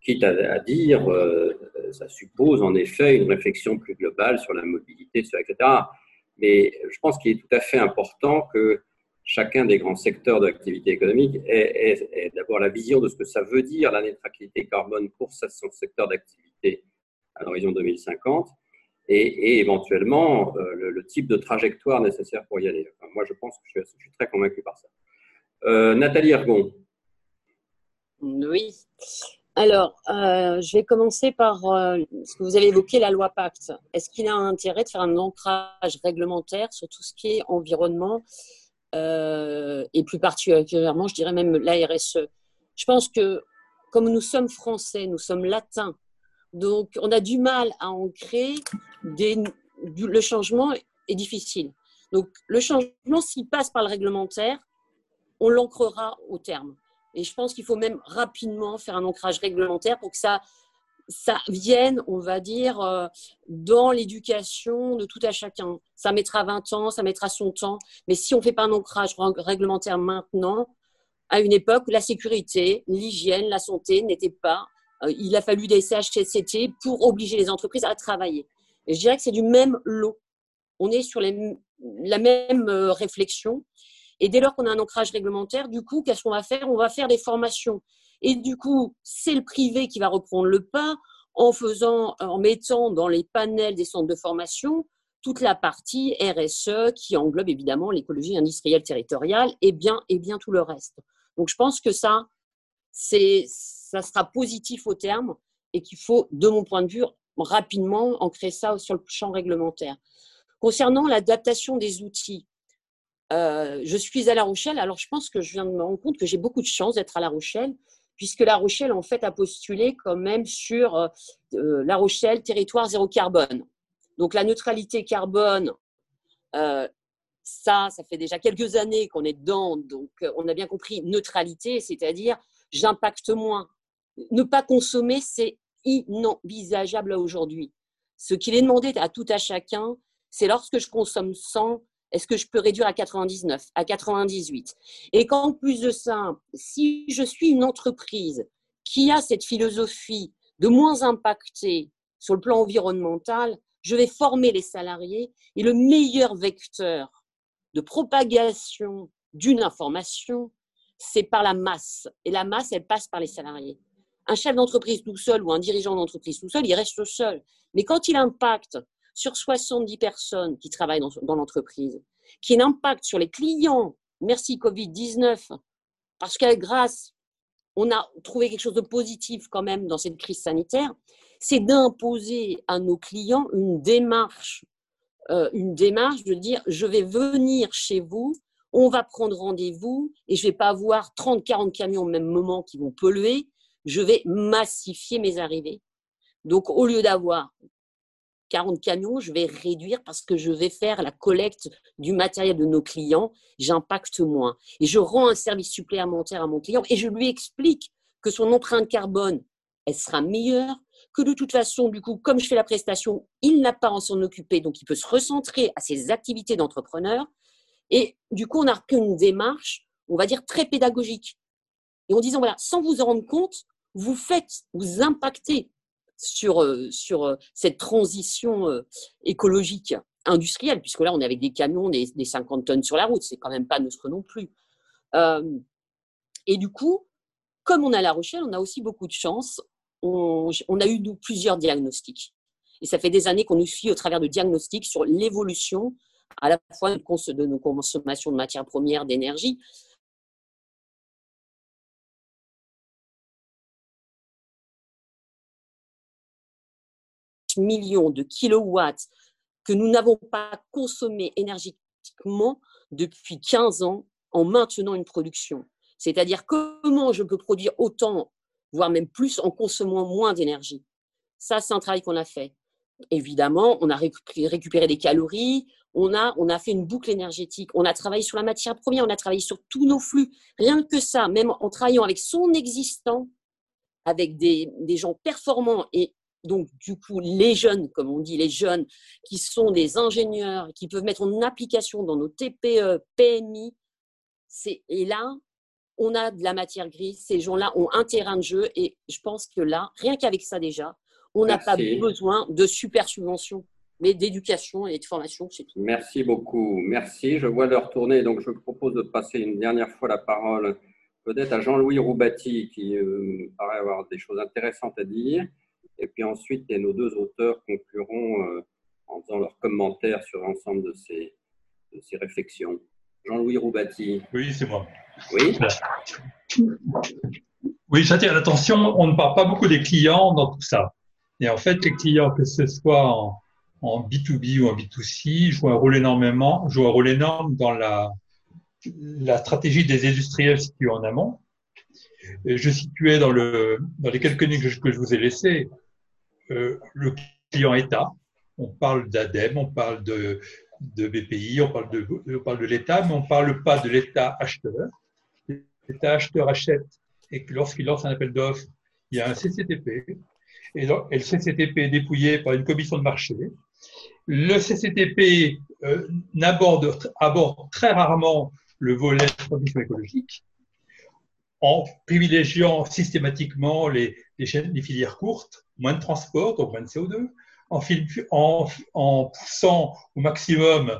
Quitte à, dire, euh, ça suppose en effet une réflexion plus globale sur la mobilité, etc. Mais je pense qu'il est tout à fait important que chacun des grands secteurs d'activité économique ait, d'abord la vision de ce que ça veut dire la neutralité carbone pour son secteur d'activité à l'horizon 2050 et, éventuellement euh, le, type de trajectoire nécessaire pour y aller. moi, je pense que je suis, très convaincu par ça. Euh, Nathalie Ergon. Oui. Alors, euh, je vais commencer par ce que vous avez évoqué, la loi Pacte. Est-ce qu'il a un intérêt de faire un ancrage réglementaire sur tout ce qui est environnement et plus particulièrement, je dirais même la RSE Je pense que comme nous sommes français, nous sommes latins, donc, on a du mal à ancrer. Le changement est difficile. Donc, le changement, s'il passe par le réglementaire, on l'ancrera au terme. Et je pense qu'il faut même rapidement faire un ancrage réglementaire pour que ça, ça vienne, on va dire, euh, dans l'éducation de tout à chacun. Ça mettra 20 ans, ça mettra son temps. Mais si on ne fait pas un ancrage réglementaire maintenant, à une époque, la sécurité, l'hygiène, la santé n'étaient pas euh, il a fallu des CHSCT pour obliger les entreprises à travailler. Et je dirais que c'est du même lot. On est sur la même euh, réflexion. Et dès lors qu'on a un ancrage réglementaire, du coup, qu'est-ce qu'on va faire? On va faire des formations. Et du coup, c'est le privé qui va reprendre le pas en faisant, en mettant dans les panels des centres de formation toute la partie RSE qui englobe évidemment l'écologie industrielle territoriale et bien, et bien tout le reste. Donc, je pense que ça, c'est ça sera positif au terme et qu'il faut, de mon point de vue, rapidement ancrer ça sur le champ réglementaire. Concernant l'adaptation des outils, euh, je suis à La Rochelle, alors je pense que je viens de me rendre compte que j'ai beaucoup de chance d'être à La Rochelle, puisque La Rochelle, en fait, a postulé quand même sur euh, euh, La Rochelle, territoire zéro carbone. Donc la neutralité carbone, ça, ça fait déjà quelques années qu'on est dedans, donc on a bien compris neutralité, c'est-à-dire j'impacte moins ne pas consommer, c'est inenvisageable aujourd'hui. Ce qu'il est demandé à tout à chacun, c'est lorsque je consomme 100, est-ce que je peux réduire à 99, à 98 Et qu'en plus de ça, si je suis une entreprise qui a cette philosophie de moins impacter sur le plan environnemental, je vais former les salariés et le meilleur vecteur de propagation d'une information, c'est par la masse. Et la masse, elle passe par les salariés un chef d'entreprise tout seul ou un dirigeant d'entreprise tout seul, il reste seul. Mais quand il impacte sur 70 personnes qui travaillent dans, l'entreprise, qui impacte sur les clients, merci Covid-19, parce que grâce, on a trouvé quelque chose de positif quand même dans cette crise sanitaire, c'est d'imposer à nos clients une démarche, euh, une démarche de dire je vais venir chez vous, on va prendre rendez-vous et je vais pas avoir 30, 40 camions au même moment qui vont polluer. Je vais massifier mes arrivées. Donc, au lieu d'avoir 40 camions, je vais réduire parce que je vais faire la collecte du matériel de nos clients, j'impacte moins. Et je rends un service supplémentaire à mon client et je lui explique que son empreinte carbone, elle sera meilleure, que de toute façon, du coup, comme je fais la prestation, il n'a pas à s'en occuper, donc il peut se recentrer à ses activités d'entrepreneur. Et du coup, on a repris une démarche, on va dire, très pédagogique. Et en disant, voilà, sans vous en rendre compte, vous faites, vous impactez sur, euh, sur euh, cette transition euh, écologique industrielle, puisque là, on est avec des camions, des, 50 tonnes sur la route, c'est quand même pas neutre non plus. et du coup, comme on a La Rochelle, on a aussi beaucoup de chance. On, a eu plusieurs diagnostics. Et ça fait des années qu'on nous suit au travers de diagnostics sur l'évolution à la fois de nos consommations de matières premières, d'énergie, millions de kilowatts que nous n'avons pas consommé énergétiquement depuis 15 ans en maintenant une production. C'est-à-dire comment je peux produire autant, voire même plus, en consommant moins d'énergie? Ça, c'est un travail qu'on a fait. Évidemment, on a récupéré des calories, on a, on a fait une boucle énergétique, on a travaillé sur la matière première, on a travaillé sur tous nos flux. Rien que ça, même en travaillant avec son existant, avec des, des gens performants et donc du coup, les jeunes, comme on dit, les jeunes qui sont des ingénieurs, qui peuvent mettre en application dans nos TPE, PMI, et là, on a de la matière grise. Ces gens-là ont un terrain de jeu et je pense que là, rien qu'avec ça déjà, on n'a pas besoin de super subventions, mais d'éducation et de formation, c'est tout. Merci beaucoup. Merci. Je vois leur tourner, donc je propose de passer une dernière fois la parole peut-être à Jean-Louis Roubati, qui euh, paraît avoir des choses intéressantes à dire. Et puis ensuite, nos deux auteurs concluront euh, en faisant leurs commentaires sur l'ensemble de ces, de ces réflexions. Jean-Louis Roubati. Oui, c'est moi. Oui. Oui, j'attire l'attention. On ne parle pas beaucoup des clients dans tout ça. Et en fait, les clients, que ce soit en, B2B ou en B2C, jouent un rôle énormément, jouent un rôle énorme dans la, la stratégie des industriels situés en amont. je situais dans, le, dans les quelques lignes que je, vous ai laissées le client État. On parle d'ADEME, on parle de, BPI, on parle de, l'État, mais on ne parle pas de l'État acheteur. L'État acheteur achète et lorsqu'il lance un appel d'offres, il y a un CCTP. Et, le CCTP est dépouillé par une commission de marché. Le CCTP euh, aborde, aborde très rarement le volet de transition écologique en privilégiant systématiquement les, filières courtes, moins de transport, donc moins de CO2, en, poussant au maximum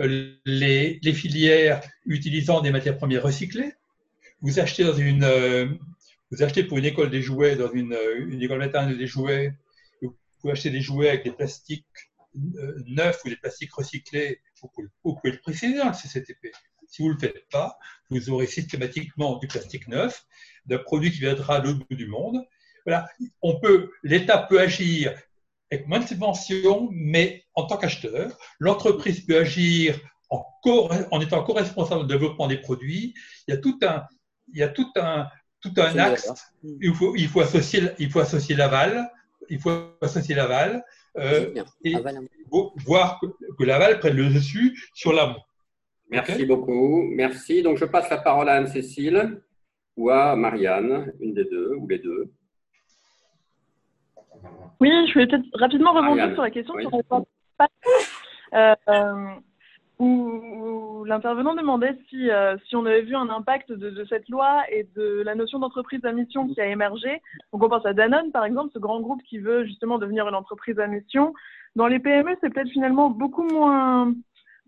euh, les, filières utilisant des matières premières recyclées. Vous achetez, euh, pour une école des jouets, dans une, une école maternelle des jouets, vous pouvez acheter des jouets avec des plastiques euh, neufs ou des plastiques recyclés, vous pouvez, vous pouvez le préciser dans le CCTP. Si vous ne le faites pas, vous aurez systématiquement du plastique neuf, d'un produit qui viendra de l'autre bout du monde. Voilà, on peut, l'État peut agir avec moins de subventions, mais en tant qu'acheteur, l'entreprise peut agir en, en étant co-responsable du développement des produits. Il y a tout un, il y a tout un, tout un axe. Il faut, il faut associer, il faut associer l'aval, il faut associer l'aval, euh, et voir que, que l'aval prenne le dessus sur l'amont. Merci beaucoup. Merci. Donc, je passe la parole à Anne-Cécile ou à Marianne, une des deux, ou les deux. Oui, je vais peut-être rapidement rebondir sur la question sur euh, où, l'intervenant demandait si, euh, si on avait vu un impact de, de, cette loi et de la notion d'entreprise à mission qui a émergé. Donc, on pense à Danone, par exemple, ce grand groupe qui veut justement devenir une entreprise à mission. Dans les PME, c'est peut-être finalement beaucoup moins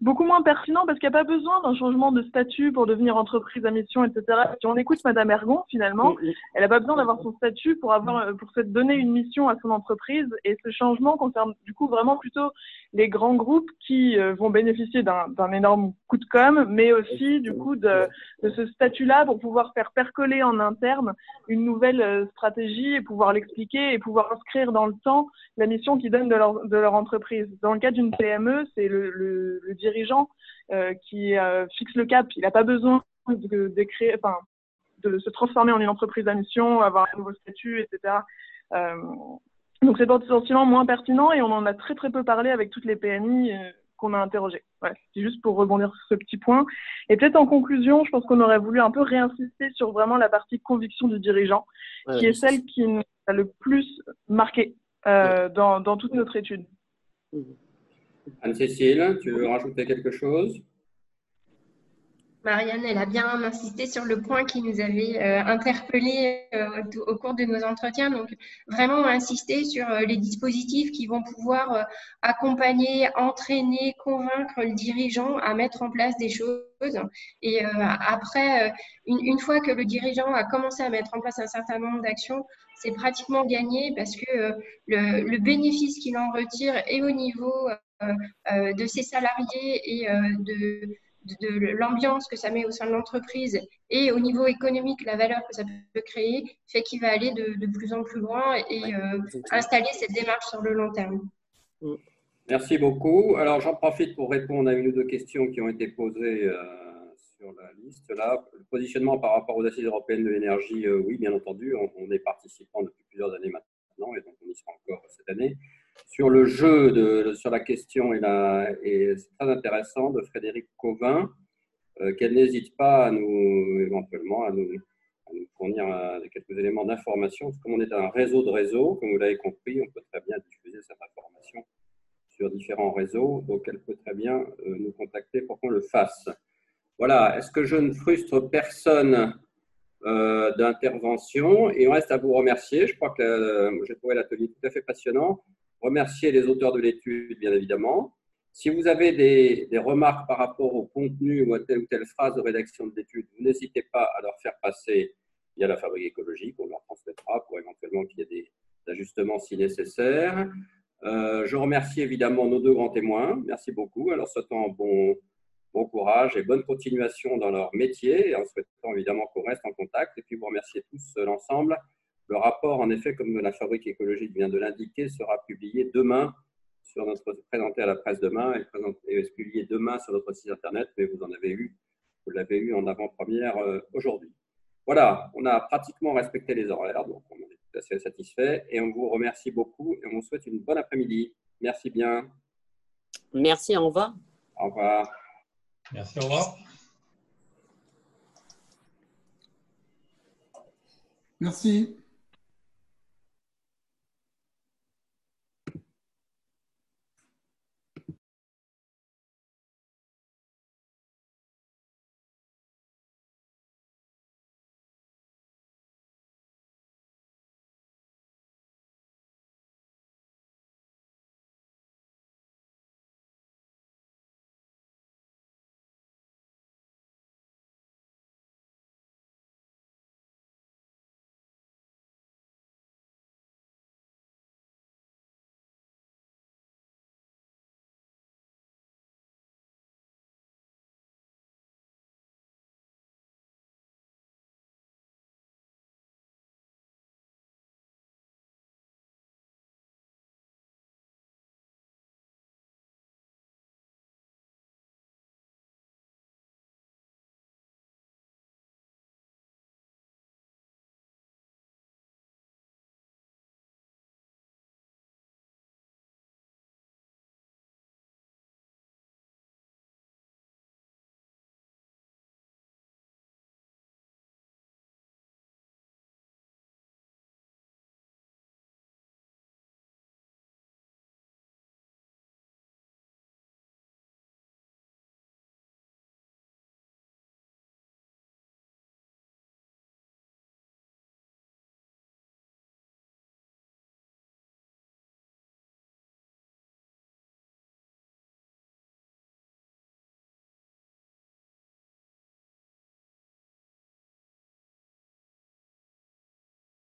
beaucoup moins pertinent parce qu'il n'y a pas besoin d'un changement de statut pour devenir entreprise à mission, etc. Si on écoute Madame Ergon, finalement, elle n'a pas besoin d'avoir son statut pour avoir, pour se donner une mission à son entreprise. Et ce changement concerne du coup vraiment plutôt les grands groupes qui euh, vont bénéficier d'un énorme coup de com, mais aussi du coup de, de ce statut-là pour pouvoir faire percoler en interne une nouvelle euh, stratégie et pouvoir l'expliquer et pouvoir inscrire dans le temps la mission qu'ils donnent de leur, de leur entreprise. Dans le cas d'une PME, c'est le, le, le dirigeant euh, qui euh, fixe le cap. Il n'a pas besoin de, d'écrire, enfin, de se transformer en une entreprise à mission, avoir un nouveau statut, etc. Euh, donc c'est potentiellement moins pertinent et on en a très très peu parlé avec toutes les PMI qu'on a interrogées. Ouais, c'est juste pour rebondir sur ce petit point. Et peut-être en conclusion, je pense qu'on aurait voulu un peu réinsister sur vraiment la partie conviction du dirigeant, qui est celle qui nous a le plus marqué dans, dans toute notre étude. Mmh. Anne-Cécile, tu veux rajouter quelque chose? Marianne, elle a bien insisté sur le point qui nous avait euh, interpellés euh, au cours de nos entretiens. Donc, vraiment insister sur euh, les dispositifs qui vont pouvoir accompagner, entraîner, convaincre le dirigeant à mettre en place des choses. Et après, une, fois que le dirigeant a commencé à mettre en place un certain nombre d'actions, c'est pratiquement gagné parce que le, bénéfice qu'il en retire est au niveau de ses salariés et euh, de, de l'ambiance que ça met au sein de l'entreprise et au niveau économique, la valeur que ça peut créer, fait qu'il va aller de, de, plus en plus loin et installer cette démarche sur le long terme. Merci beaucoup. Alors, j'en profite pour répondre à une ou deux questions qui ont été posées sur la liste. Là, le positionnement par rapport aux assises européennes de l'énergie, oui, bien entendu, on, on, est participant depuis plusieurs années maintenant et donc on y sera encore cette année sur le jeu, de, sur la question, et, c'est très intéressant, de Frédéric Covin, euh, qu'elle n'hésite pas à nous, éventuellement, à nous, fournir quelques éléments d'information. Comme on est un réseau de réseaux, comme vous l'avez compris, on peut très bien diffuser cette information sur différents réseaux. Donc, elle peut très bien euh, nous contacter pour qu'on le fasse. Voilà. Est-ce que je ne frustre personne euh, d'intervention? Et on reste à vous remercier. Je crois que euh, j'ai trouvé l'atelier tout à fait passionnant. Remercier les auteurs de l'étude, bien évidemment. Si vous avez des, remarques par rapport au contenu ou à telle ou telle phrase de rédaction de l'étude, n'hésitez pas à leur faire passer via la fabrique écologique. On leur transmettra pour éventuellement qu'il y ait des ajustements si nécessaire. Euh, je remercie évidemment nos deux grands témoins. Merci beaucoup. Alors, souhaitant bon, bon courage et bonne continuation dans leur métier, en souhaitant évidemment qu'on reste en contact. Et puis, vous remercier tous l'ensemble. Le rapport, en effet, comme la fabrique écologique vient de l'indiquer, sera publié demain sur notre présenté à la presse demain et, présenté, publié demain sur notre site internet, mais vous en avez eu, vous l'avez eu en avant-première euh, aujourd'hui. Voilà, on a pratiquement respecté les horaires, donc on est tout à fait satisfait et on vous remercie beaucoup et on vous souhaite une bonne après-midi. Merci bien. Merci, au revoir. Au revoir. Merci, au revoir. Merci.